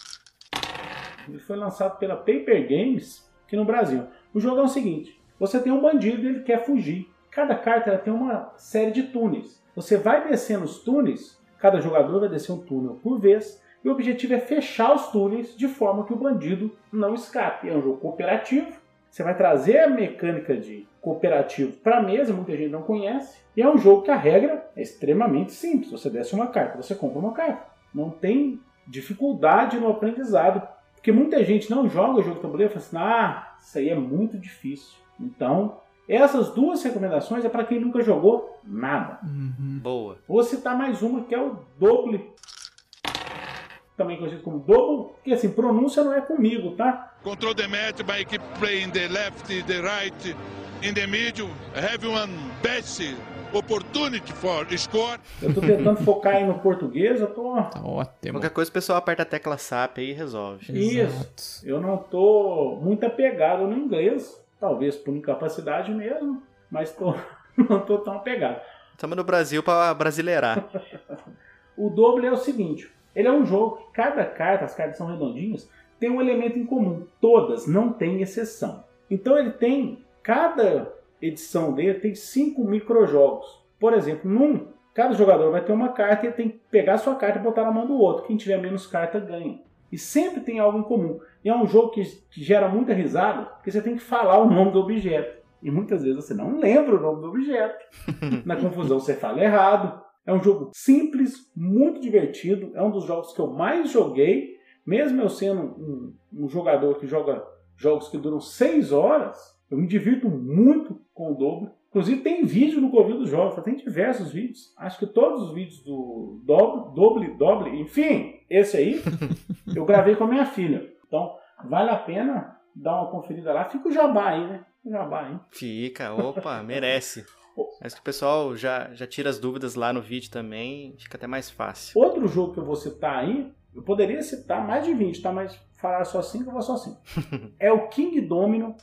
Ele foi lançado pela Paper Games aqui no Brasil. O jogo é o seguinte: você tem um bandido e ele quer fugir. Cada carta ela tem uma série de túneis. Você vai descendo os túneis, cada jogador vai descer um túnel por vez, e o objetivo é fechar os túneis de forma que o bandido não escape. É um jogo cooperativo. Você vai trazer a mecânica de cooperativo para a mesa, muita gente não conhece. E é um jogo que a regra é extremamente simples. Você desce uma carta, você compra uma carta. Não tem dificuldade no aprendizado. Porque muita gente não joga o jogo de tabuleiro e fala assim: ah, isso aí é muito difícil. Então, essas duas recomendações é para quem nunca jogou nada. Uhum. Boa. Vou citar mais uma que é o Double. Também conhecido como Double, que assim, pronúncia não é comigo, tá? Control the match by keep playing the left, the right, in the middle. Have one best opportunity for score. Eu tô tentando focar aí no português, eu tô. Tá ótimo. Qualquer coisa o pessoal aperta a tecla SAP aí e resolve. Isso. Eu não tô muito apegado no inglês, talvez por incapacidade mesmo, mas tô, não tô tão apegado. Estamos no Brasil para brasileirar. O Double é o seguinte: ele é um jogo que cada carta, as cartas são redondinhas, tem um elemento em comum. Todas, não tem exceção. Então ele tem, cada edição dele tem cinco microjogos. Por exemplo, num, cada jogador vai ter uma carta e ele tem que pegar a sua carta e botar na mão do outro. Quem tiver menos carta ganha. E sempre tem algo em comum. E é um jogo que, que gera muita risada, porque você tem que falar o nome do objeto. E muitas vezes você não lembra o nome do objeto. Na confusão você fala errado. É um jogo simples, muito divertido. É um dos jogos que eu mais joguei. Mesmo eu sendo um, um jogador que joga jogos que duram 6 horas, eu me divirto muito com o dobro. Inclusive tem vídeo no Covil dos Jogos, tem diversos vídeos. Acho que todos os vídeos do Doble, Doble, Doble, enfim, esse aí eu gravei com a minha filha. Então vale a pena dar uma conferida lá. Fica o jabá aí, né? O jabá aí. Fica, opa, merece. Acho que o pessoal já, já tira as dúvidas lá no vídeo também, fica até mais fácil. Outro jogo que eu vou citar aí, eu poderia citar mais de 20, tá? Mas falar só 5, eu vou só 5. é o King Domino,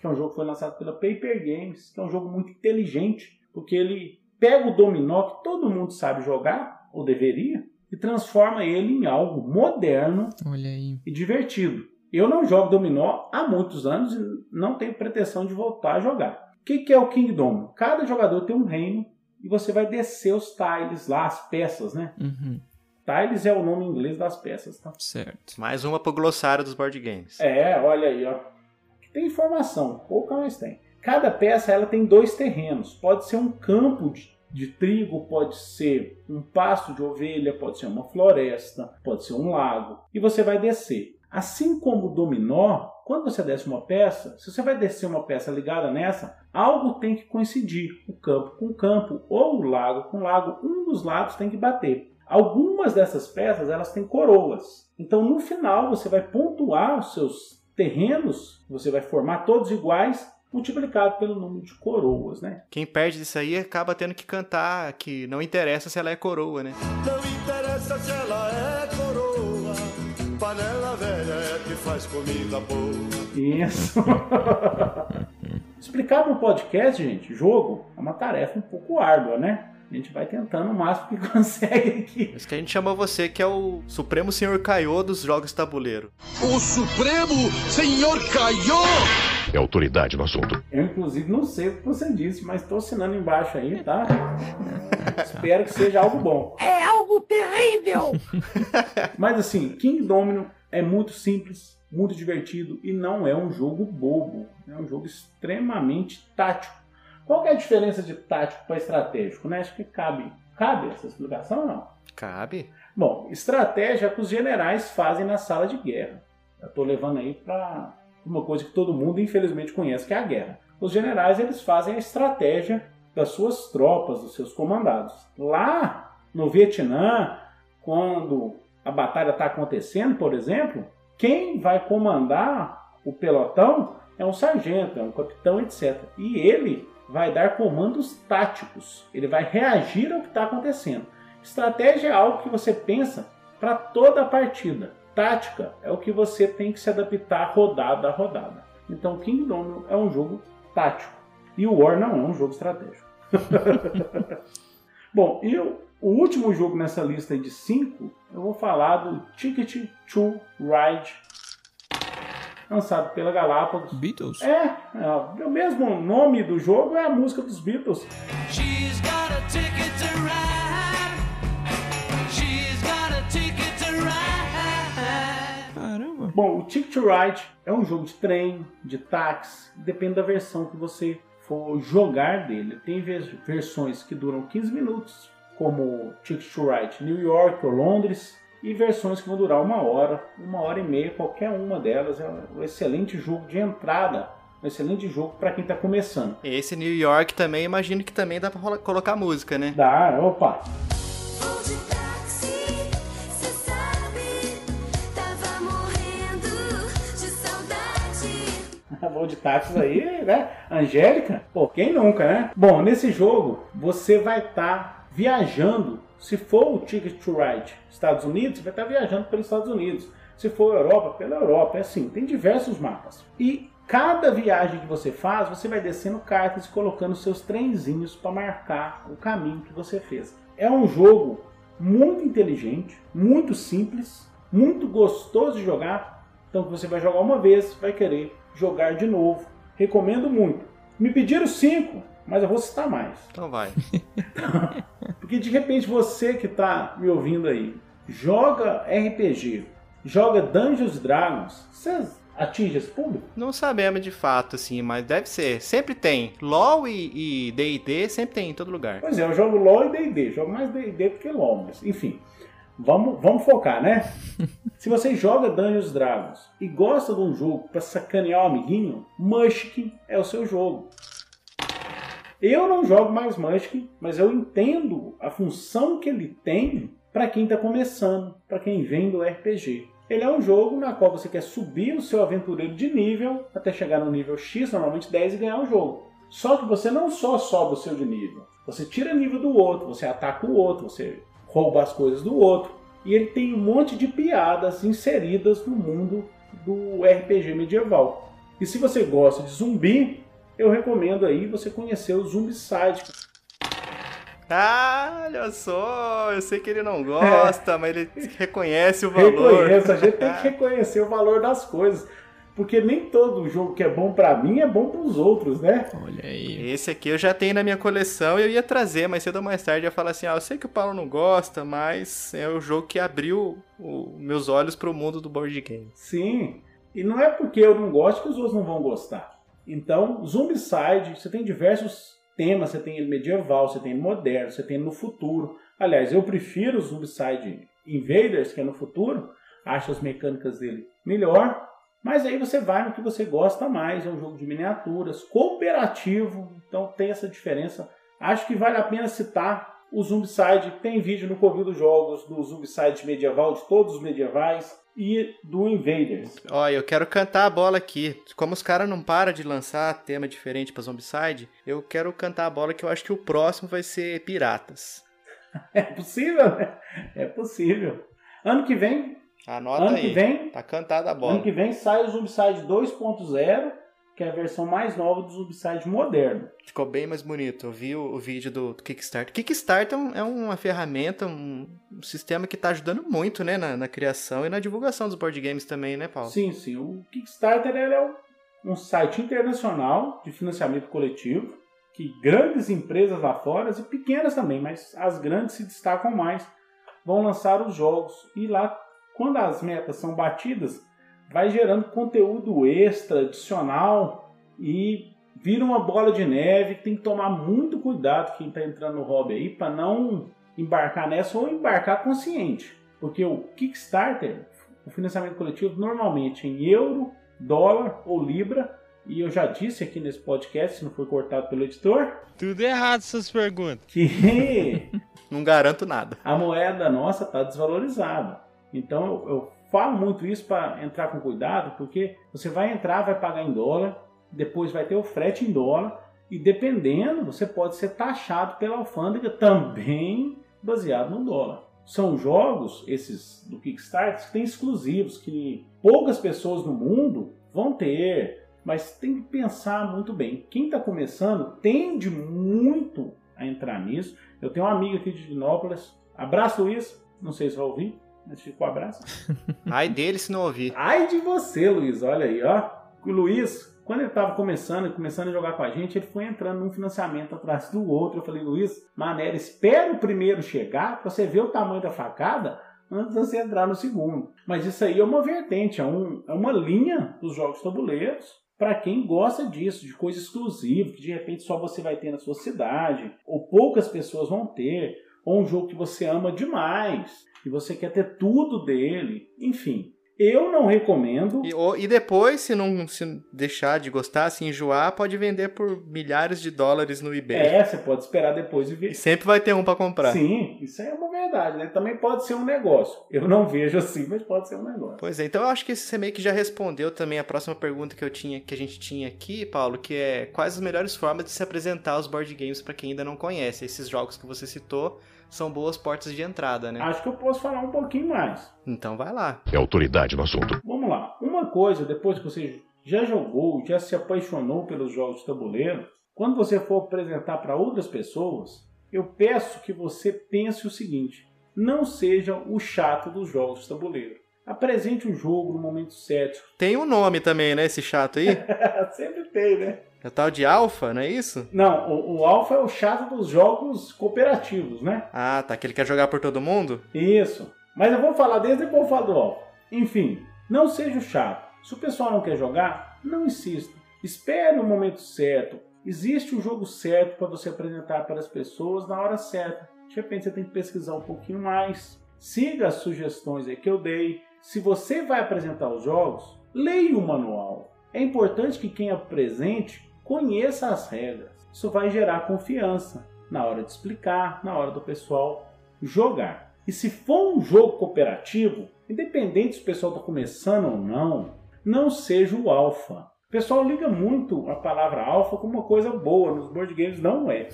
que é um jogo que foi lançado pela Paper Games, que é um jogo muito inteligente, porque ele pega o dominó que todo mundo sabe jogar, ou deveria, e transforma ele em algo moderno Olha aí. e divertido. Eu não jogo dominó há muitos anos e não tenho pretensão de voltar a jogar. O que, que é o King Domino? Cada jogador tem um reino e você vai descer os tiles lá, as peças, né? Uhum. Tiles é o nome em inglês das peças, tá? Certo. Mais uma pro glossário dos board games. É, olha aí, ó. Tem informação, pouca mais tem. Cada peça ela tem dois terrenos. Pode ser um campo de, de trigo, pode ser um pasto de ovelha, pode ser uma floresta, pode ser um lago. E você vai descer. Assim como o dominó, quando você desce uma peça, se você vai descer uma peça ligada nessa, algo tem que coincidir, o campo com o campo ou o lago com o lago, um dos lados tem que bater. Algumas dessas peças elas têm coroas. Então no final você vai pontuar os seus terrenos, você vai formar todos iguais, multiplicado pelo número de coroas, né? Quem perde disso aí acaba tendo que cantar que não interessa se ela é coroa, né? Não interessa se ela é comida boa. Isso. Explicar para o podcast, gente, jogo é uma tarefa um pouco árdua, né? A gente vai tentando o máximo que consegue aqui. Isso que a gente chamou você, que é o Supremo Senhor Kaiô dos jogos tabuleiro. O Supremo Senhor Caiô! É autoridade no assunto. Eu, inclusive, não sei o que você disse, mas estou assinando embaixo aí, tá? Espero que seja algo bom. É algo terrível! Mas assim, King Domino é muito simples, muito divertido e não é um jogo bobo. É um jogo extremamente tático. Qual é a diferença de tático para estratégico? Né? Acho que cabe. Cabe essa explicação ou não? Cabe? Bom, estratégia é que os generais fazem na sala de guerra. Eu estou levando aí para uma coisa que todo mundo infelizmente conhece, que é a guerra. Os generais eles fazem a estratégia das suas tropas, dos seus comandados. Lá no Vietnã, quando a batalha está acontecendo, por exemplo, quem vai comandar o pelotão é um sargento, é um capitão, etc. E ele vai dar comandos táticos. Ele vai reagir ao que está acontecendo. Estratégia é algo que você pensa para toda a partida. Tática é o que você tem que se adaptar rodada a rodada. Então, King é um jogo tático. E o War não é um jogo estratégico. Bom, e o o último jogo nessa lista de 5, eu vou falar do Ticket to Ride, lançado pela Galápagos. Beatles? É, é, o mesmo nome do jogo é a música dos Beatles. She's got a ticket to ride. She's got a ticket to ride. Caramba. Bom, o Ticket to Ride é um jogo de trem, de táxi, depende da versão que você for jogar dele. Tem vers- versões que duram 15 minutos, como Ticket to Ride New York ou Londres, e versões que vão durar uma hora, uma hora e meia, qualquer uma delas. É um excelente jogo de entrada, um excelente jogo para quem está começando. Esse New York também, imagino que também dá pra rola- colocar música, né? Dá, opa, Vou de táxi, cê sabe, tava morrendo de saudade. Voo de táxis aí, né? Angélica? Pô, quem nunca, né? Bom, nesse jogo você vai estar viajando. Se for o Ticket to Ride Estados Unidos, vai estar viajando pelos Estados Unidos. Se for Europa, pela Europa. É assim, tem diversos mapas. E cada viagem que você faz, você vai descendo cartas e colocando seus trenzinhos para marcar o caminho que você fez. É um jogo muito inteligente, muito simples, muito gostoso de jogar. Então você vai jogar uma vez, vai querer jogar de novo. Recomendo muito. Me pediram cinco, mas eu vou citar mais. Então vai. Porque de repente você que está me ouvindo aí, joga RPG, joga Dungeons Dragons, você atinge esse público? Não sabemos de fato, assim, mas deve ser. Sempre tem. LOL e D&D sempre tem em todo lugar. Pois é, eu jogo LoL e D&D. Jogo mais D&D do que LoL, mas enfim. Vamos, vamos focar, né? Se você joga Dungeons Dragons e gosta de um jogo pra sacanear o amiguinho, Munchkin é o seu jogo. Eu não jogo mais Munchkin, mas eu entendo a função que ele tem para quem está começando, para quem vem do RPG. Ele é um jogo na qual você quer subir o seu aventureiro de nível até chegar no nível X, normalmente 10, e ganhar o jogo. Só que você não só sobe o seu de nível, você tira nível do outro, você ataca o outro, você rouba as coisas do outro. E ele tem um monte de piadas inseridas no mundo do RPG medieval. E se você gosta de zumbi, eu recomendo aí você conhecer o Zombicide. Ah, olha só, eu sei que ele não gosta, mas ele reconhece o valor. Reconheço, a gente tem que reconhecer o valor das coisas. Porque nem todo jogo que é bom pra mim é bom pros outros, né? Olha aí. Esse aqui eu já tenho na minha coleção e eu ia trazer, mas cedo ou mais tarde eu ia falar assim: ah, eu sei que o Paulo não gosta, mas é o jogo que abriu o- meus olhos pro mundo do board game. Sim. E não é porque eu não gosto que os outros não vão gostar. Então, Zombicide, você tem diversos temas, você tem ele medieval, você tem ele moderno, você tem ele no futuro. Aliás, eu prefiro o Zombicide Invaders, que é no futuro, acho as mecânicas dele melhor, mas aí você vai no que você gosta mais, é um jogo de miniaturas, cooperativo, então tem essa diferença. Acho que vale a pena citar o Zombicide, tem vídeo no Covil dos Jogos, do Zombicide medieval, de todos os medievais, e do Invaders. Olha, eu quero cantar a bola aqui. Como os caras não param de lançar tema diferente pra Zombicide, eu quero cantar a bola que eu acho que o próximo vai ser Piratas. É possível, né? É possível. Ano que vem, Anota ano aí. que vem, Tá cantada a bola. ano que vem sai o Zombicide 2.0, que é a versão mais nova do Zombicide moderno. Ficou bem mais bonito. Eu vi o, o vídeo do, do Kickstarter. Kickstarter é, um- é uma ferramenta, um, um sistema que tá ajudando muito, né, na, na criação e na divulgação dos board games também, né, Paulo? Sim, sim. O Kickstarter é um, um site internacional de financiamento coletivo que grandes empresas lá fora e pequenas também, mas as grandes se destacam mais, vão lançar os jogos e lá quando as metas são batidas, vai gerando conteúdo extra, adicional e vira uma bola de neve. Tem que tomar muito cuidado quem está entrando no hobby aí para não embarcar nessa ou embarcar consciente, porque o Kickstarter o financiamento coletivo normalmente em euro, dólar ou libra. E eu já disse aqui nesse podcast, se não foi cortado pelo editor, Tudo errado essas perguntas. que Não garanto nada. a moeda nossa está desvalorizada. Então eu, eu falo muito isso para entrar com cuidado, porque você vai entrar, vai pagar em dólar, depois vai ter o frete em dólar, e dependendo, você pode ser taxado pela alfândega também baseado no dólar. São jogos, esses do Kickstarter, que têm exclusivos, que poucas pessoas no mundo vão ter, mas tem que pensar muito bem. Quem está começando tende muito a entrar nisso. Eu tenho um amigo aqui de Dinópolis. Abraço, Luiz. Não sei se vai ouvir, fica um abraço. Ai dele se não ouvir. Ai de você, Luiz. Olha aí, ó. O Luiz, quando ele estava começando, começando a jogar com a gente, ele foi entrando num financiamento atrás do outro. Eu falei, Luiz, Manera, espera o primeiro chegar pra você ver o tamanho da facada antes de você entrar no segundo. Mas isso aí é uma vertente, é, um- é uma linha dos jogos tabuleiros para quem gosta disso, de coisa exclusiva, que de repente só você vai ter na sua cidade, ou poucas pessoas vão ter, ou um jogo que você ama demais e você quer ter tudo dele. Enfim, eu não recomendo. E, e depois, se não se deixar de gostar, se enjoar, pode vender por milhares de dólares no eBay. É, você pode esperar depois e ver. E sempre vai ter um pra comprar. Sim, isso aí é uma verdade, né? Também pode ser um negócio. Eu não vejo assim, mas pode ser um negócio. Pois é, então eu acho que você meio que já respondeu também a próxima pergunta que eu tinha, que a gente tinha aqui, Paulo, que é quais as melhores formas de se apresentar os board games pra quem ainda não conhece. Esses jogos que você citou são boas portas de entrada, né? Acho que eu posso falar um pouquinho mais. Então vai lá. É autoridade no assunto. Vamos lá. Uma coisa, depois que você já jogou, já se apaixonou pelos jogos de tabuleiro, quando você for apresentar para outras pessoas, eu peço que você pense o seguinte: não seja o chato dos jogos de tabuleiro. Apresente o jogo no momento certo. Tem um nome também, né, esse chato aí? Sempre tem, né? É o tal de Alpha, não é isso? Não, o, o Alpha é o chato dos jogos cooperativos, né? Ah, tá, que ele quer jogar por todo mundo? Isso. Mas eu vou falar desde depois eu falo do Alpha. Enfim, não seja o chato. Se o pessoal não quer jogar, não insista. Espere o momento certo. Existe o jogo certo para você apresentar para as pessoas na hora certa. De repente você tem que pesquisar um pouquinho mais. Siga as sugestões aí que eu dei. Se você vai apresentar os jogos, leia o manual. É importante que quem apresente conheça as regras. Isso vai gerar confiança na hora de explicar, na hora do pessoal jogar. E se for um jogo cooperativo, independente se o pessoal está começando ou não, não seja o alfa. O pessoal liga muito a palavra alfa como uma coisa boa, nos board games não é.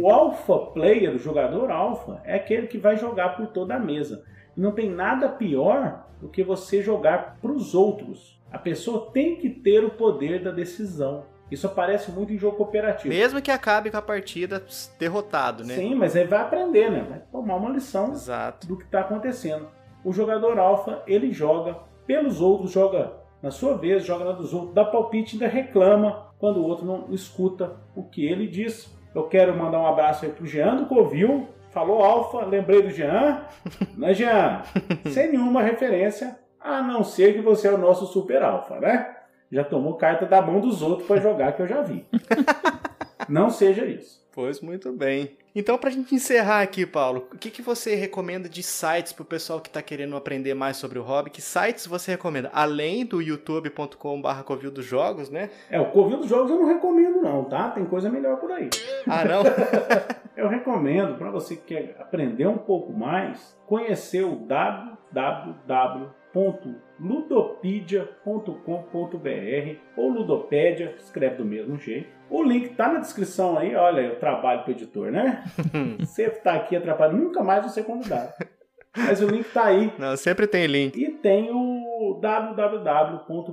O alfa player, o jogador alfa, é aquele que vai jogar por toda a mesa. E não tem nada pior do que você jogar para os outros. A pessoa tem que ter o poder da decisão. Isso aparece muito em jogo cooperativo. Mesmo que acabe com a partida derrotado, né? Sim, mas ele vai aprender, né? Vai tomar uma lição Exato. do que está acontecendo. O jogador alfa, ele joga pelos outros, joga na sua vez, joga na dos outros, dá palpite e ainda reclama quando o outro não escuta o que ele diz. Eu quero mandar um abraço aí pro Jean do Covil. Falou alfa, lembrei do Jean. Né, Jean? Sem nenhuma referência, a não ser que você é o nosso super alfa, né? Já tomou carta da mão dos outros para jogar, que eu já vi. Não seja isso. Pois muito bem. Então, pra gente encerrar aqui, Paulo, o que, que você recomenda de sites pro pessoal que tá querendo aprender mais sobre o hobby? Que sites você recomenda? Além do youtube.com.br Covil dos Jogos, né? É, o Covil dos Jogos eu não recomendo não, tá? Tem coisa melhor por aí. Ah, não? Eu recomendo, para você que quer aprender um pouco mais, conhecer o www.ludopedia.com.br ou Ludopédia, escreve do mesmo jeito. O link tá na descrição aí, olha, eu trabalho pro editor, né? Você tá aqui atrapalhando, nunca mais vou ser convidado. Mas o link tá aí. Não, sempre tem link. E tem o www.bgg.com.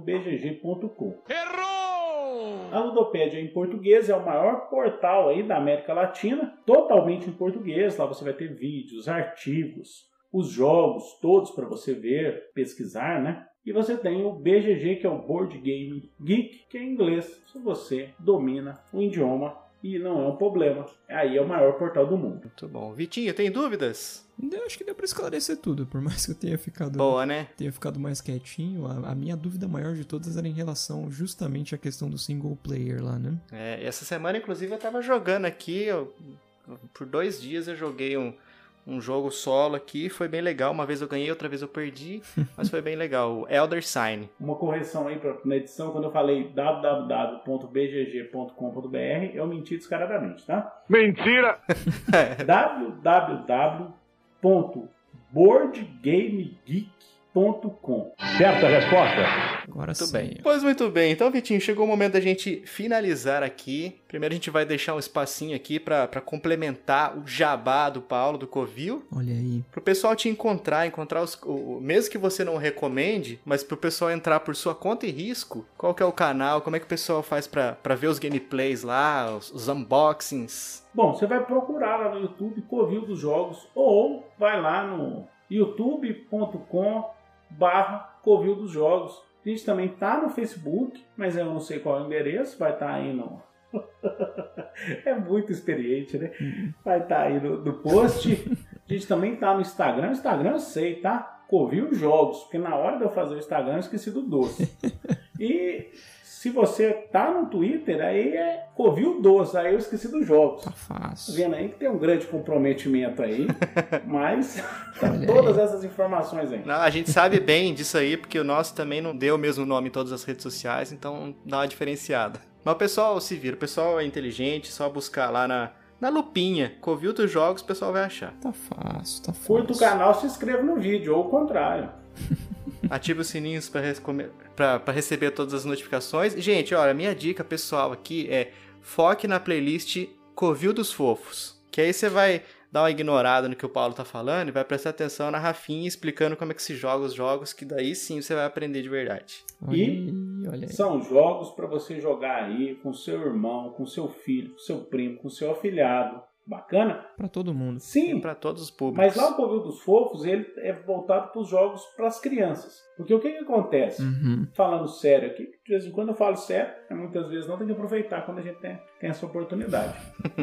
A Ludopédia em português é o maior portal aí da América Latina, totalmente em português. Lá você vai ter vídeos, artigos, os jogos todos para você ver, pesquisar, né? E você tem o BGG, que é o Board Game Geek, que é em inglês, se você domina o idioma e não é um problema. Aí é o maior portal do mundo. Muito bom. Vitinho, tem dúvidas? Eu acho que deu pra esclarecer tudo, por mais que eu tenha ficado, Boa, né? tenha ficado mais quietinho. A, a minha dúvida maior de todas era em relação justamente à questão do single player lá, né? É, essa semana, inclusive, eu tava jogando aqui. eu- por dois dias eu joguei um, um jogo solo aqui. Foi bem legal. Uma vez eu ganhei, outra vez eu perdi. mas foi bem legal. O Elder Sign. Uma correção aí pra, na edição, quando eu falei www.bgg.com.br, eu menti descaradamente, tá? Mentira! www.boardgamegeek.com Certa resposta. Agora Muito sim. bem. Pois muito bem. Então, Vitinho, chegou o momento da gente finalizar aqui. Primeiro a gente vai deixar um espacinho aqui pra pra complementar o jabá do Paulo, do Covil. Olha aí. Pro pessoal te encontrar, encontrar os. o- mesmo que você não recomende, mas pro pessoal entrar por sua conta e risco, qual que é o canal, como é que o pessoal faz pra, pra ver os gameplays lá, os, os unboxings. Bom, você vai procurar lá no YouTube Covil dos Jogos ou vai lá no youtube.com barra Covil dos Jogos. A gente também tá no Facebook, mas eu não sei qual é o endereço, vai estar aí no... é muito experiente, né? Vai estar aí no, no post. A gente também tá no Instagram. Instagram eu sei, tá? Covil Jogos, porque na hora de eu fazer o Instagram eu esqueci do doce. E se você tá no Twitter, aí é Covil Doce, aí eu esqueci dos jogos. Tá Tá fácil. vendo aí que tem um grande comprometimento aí, mas tá todas aí. essas informações aí. Não, a gente sabe bem disso aí, porque o nosso também não deu o mesmo nome em todas as redes sociais, então dá uma diferenciada. Mas o pessoal se vira, o pessoal é inteligente, só buscar lá na, na lupinha, Covil dos Jogos, o pessoal vai achar. Tá fácil, tá fácil. Curta o canal, se inscreva no vídeo, ou o contrário. Ative os sininhos para receber todas as notificações. Gente, olha, minha dica pessoal aqui é foque na playlist Covil dos Fofos. Que aí você vai dar uma ignorada no que o Paulo tá falando e vai prestar atenção na Rafinha explicando como é que se joga os jogos, que daí sim você vai aprender de verdade. E-. São jogos para você jogar aí com seu irmão, com seu filho, com seu primo, com seu afilhado. Bacana? Pra todo mundo. Sim, Para todos os públicos. mas lá o Covil dos Fofos ele é voltado para os jogos para as crianças. Porque o que, que acontece? Uhum. Falando sério aqui, de vez em quando eu falo sério, mas muitas vezes não tem que aproveitar quando a gente tem, tem essa oportunidade.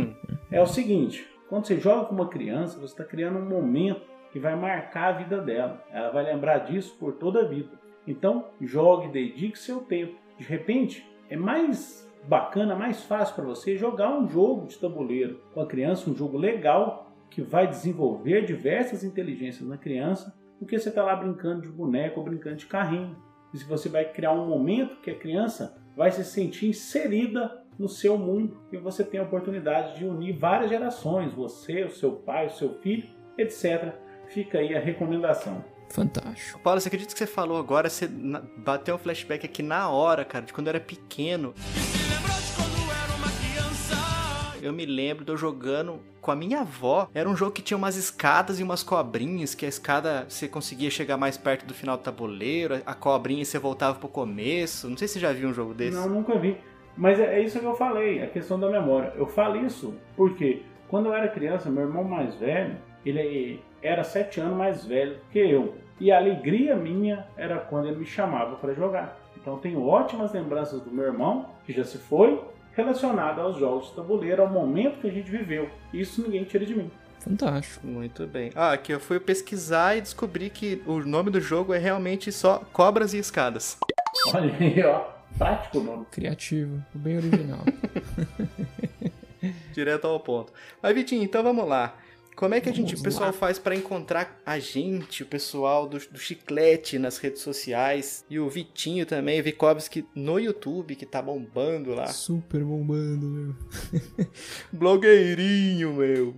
é o seguinte, quando você joga com uma criança, você está criando um momento que vai marcar a vida dela. Ela vai lembrar disso por toda a vida. Então, jogue, dedique seu tempo. De repente, é mais bacana, mais fácil para você jogar um jogo de tabuleiro com a criança, um jogo legal que vai desenvolver diversas inteligências na criança, do que você estar lá brincando de boneco ou brincando de carrinho. E se você vai criar um momento que a criança vai se sentir inserida no seu mundo e você tem a oportunidade de unir várias gerações, você, o seu pai, o seu filho, etc. Fica aí a recomendação. Fantástico. Paulo, você acredita que você falou agora? Você bateu um flashback aqui na hora, cara, de quando eu era pequeno. Eu me lembro de eu jogando com a minha avó. Era um jogo que tinha umas escadas e umas cobrinhas, que a escada você conseguia chegar mais perto do final do tabuleiro, a cobrinha você voltava pro começo. Não sei se você já viu um jogo desse. Não, nunca vi. Mas é é isso que eu falei, a questão da memória. Eu falo isso porque quando eu era criança, meu irmão mais velho, ele era sete anos mais velho que eu. E a alegria minha era quando ele me chamava para jogar. Então tenho ótimas lembranças do meu irmão, que já se foi, relacionado aos jogos de tabuleiro, ao momento que a gente viveu. Isso ninguém tira de mim. Fantástico. Muito bem. Ah, aqui eu fui pesquisar e descobri que o nome do jogo é realmente só Cobras e Escadas. Olha aí, ó. Prático o nome. Criativo. Bem original. Direto ao ponto. Mas, Vitinho, então vamos lá. Como é que a gente, Vamos o pessoal lá. faz pra encontrar a gente, o pessoal do, do Chiclete nas redes sociais e o Vitinho também, o Vikovski no YouTube, que tá bombando lá. Super bombando, meu. Blogueirinho, meu.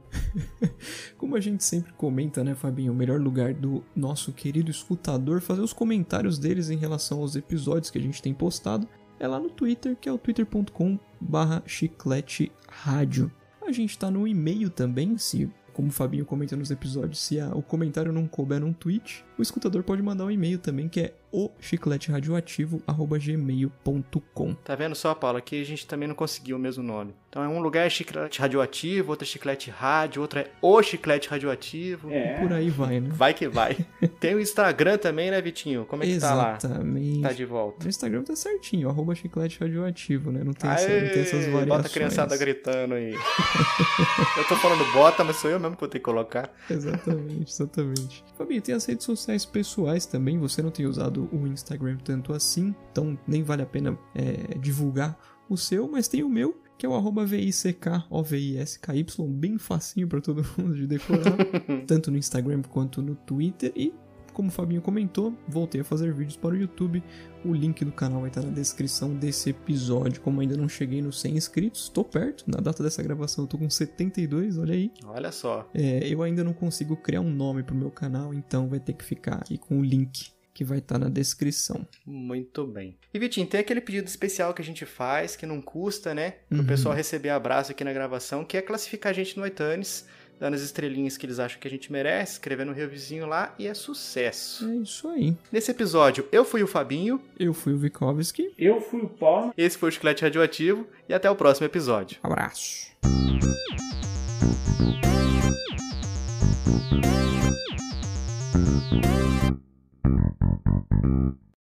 Como a gente sempre comenta, né, Fabinho? O melhor lugar do nosso querido escutador fazer os comentários deles em relação aos episódios que a gente tem postado é lá no Twitter, que é o twitter.com barra chiclete rádio. A gente tá no e-mail também, se, como o Fabinho comenta nos episódios, se a- o comentário não couber num tweet, o escutador pode mandar um e-mail também, que é o chicleteradioativo.gmail.com. Tá vendo só, Paulo? Aqui a gente também não conseguiu o mesmo nome. Então é um lugar é Chiclete Radioativo, outro é Chiclete Rádio, outro é O Chiclete Radioativo. É. Por aí vai, né? Vai que vai. Tem o Instagram também, né, Vitinho? Como é que tá lá? Exatamente. Tá de volta. No Instagram tá certinho, arroba chiclete radioativo, né? Não tem, essa, não tem essas Aê, variações. Bota a criançada gritando aí. eu tô falando bota, mas sou eu mesmo que vou ter que colocar. Exatamente, exatamente. Fabinho, tem as redes sociais pessoais também. Você não tem usado o Instagram tanto assim, então nem vale a pena é, divulgar o seu, mas tem o meu, que é o arroba V-I-C-K-O-V-I-S-K-Y, bem facinho pra todo mundo de decorar, tanto no Instagram quanto no Twitter. E, como o Fabinho comentou, voltei a fazer vídeos para o YouTube. O link do canal vai estar na descrição desse episódio. Como ainda não cheguei nos 100 inscritos, tô perto. Na data dessa gravação eu tô com 72, olha aí. Olha só. É, eu ainda não consigo criar um nome pro meu canal, então vai ter que ficar aqui com o link que vai estar na descrição. Muito bem. E Vitinho, tem aquele pedido especial que a gente faz, que não custa, né? Pro Uhum. pessoal receber abraço aqui na gravação, que é classificar a gente no iTunes, dando as estrelinhas que eles acham que a gente merece, escrevendo um reviewzinho lá, e é sucesso. É isso aí. Nesse episódio, eu fui o Fabinho, Eu fui o Vikovski. Eu fui o Paulo. esse foi o Chiclete Radioativo, e até o próximo episódio. Abraço.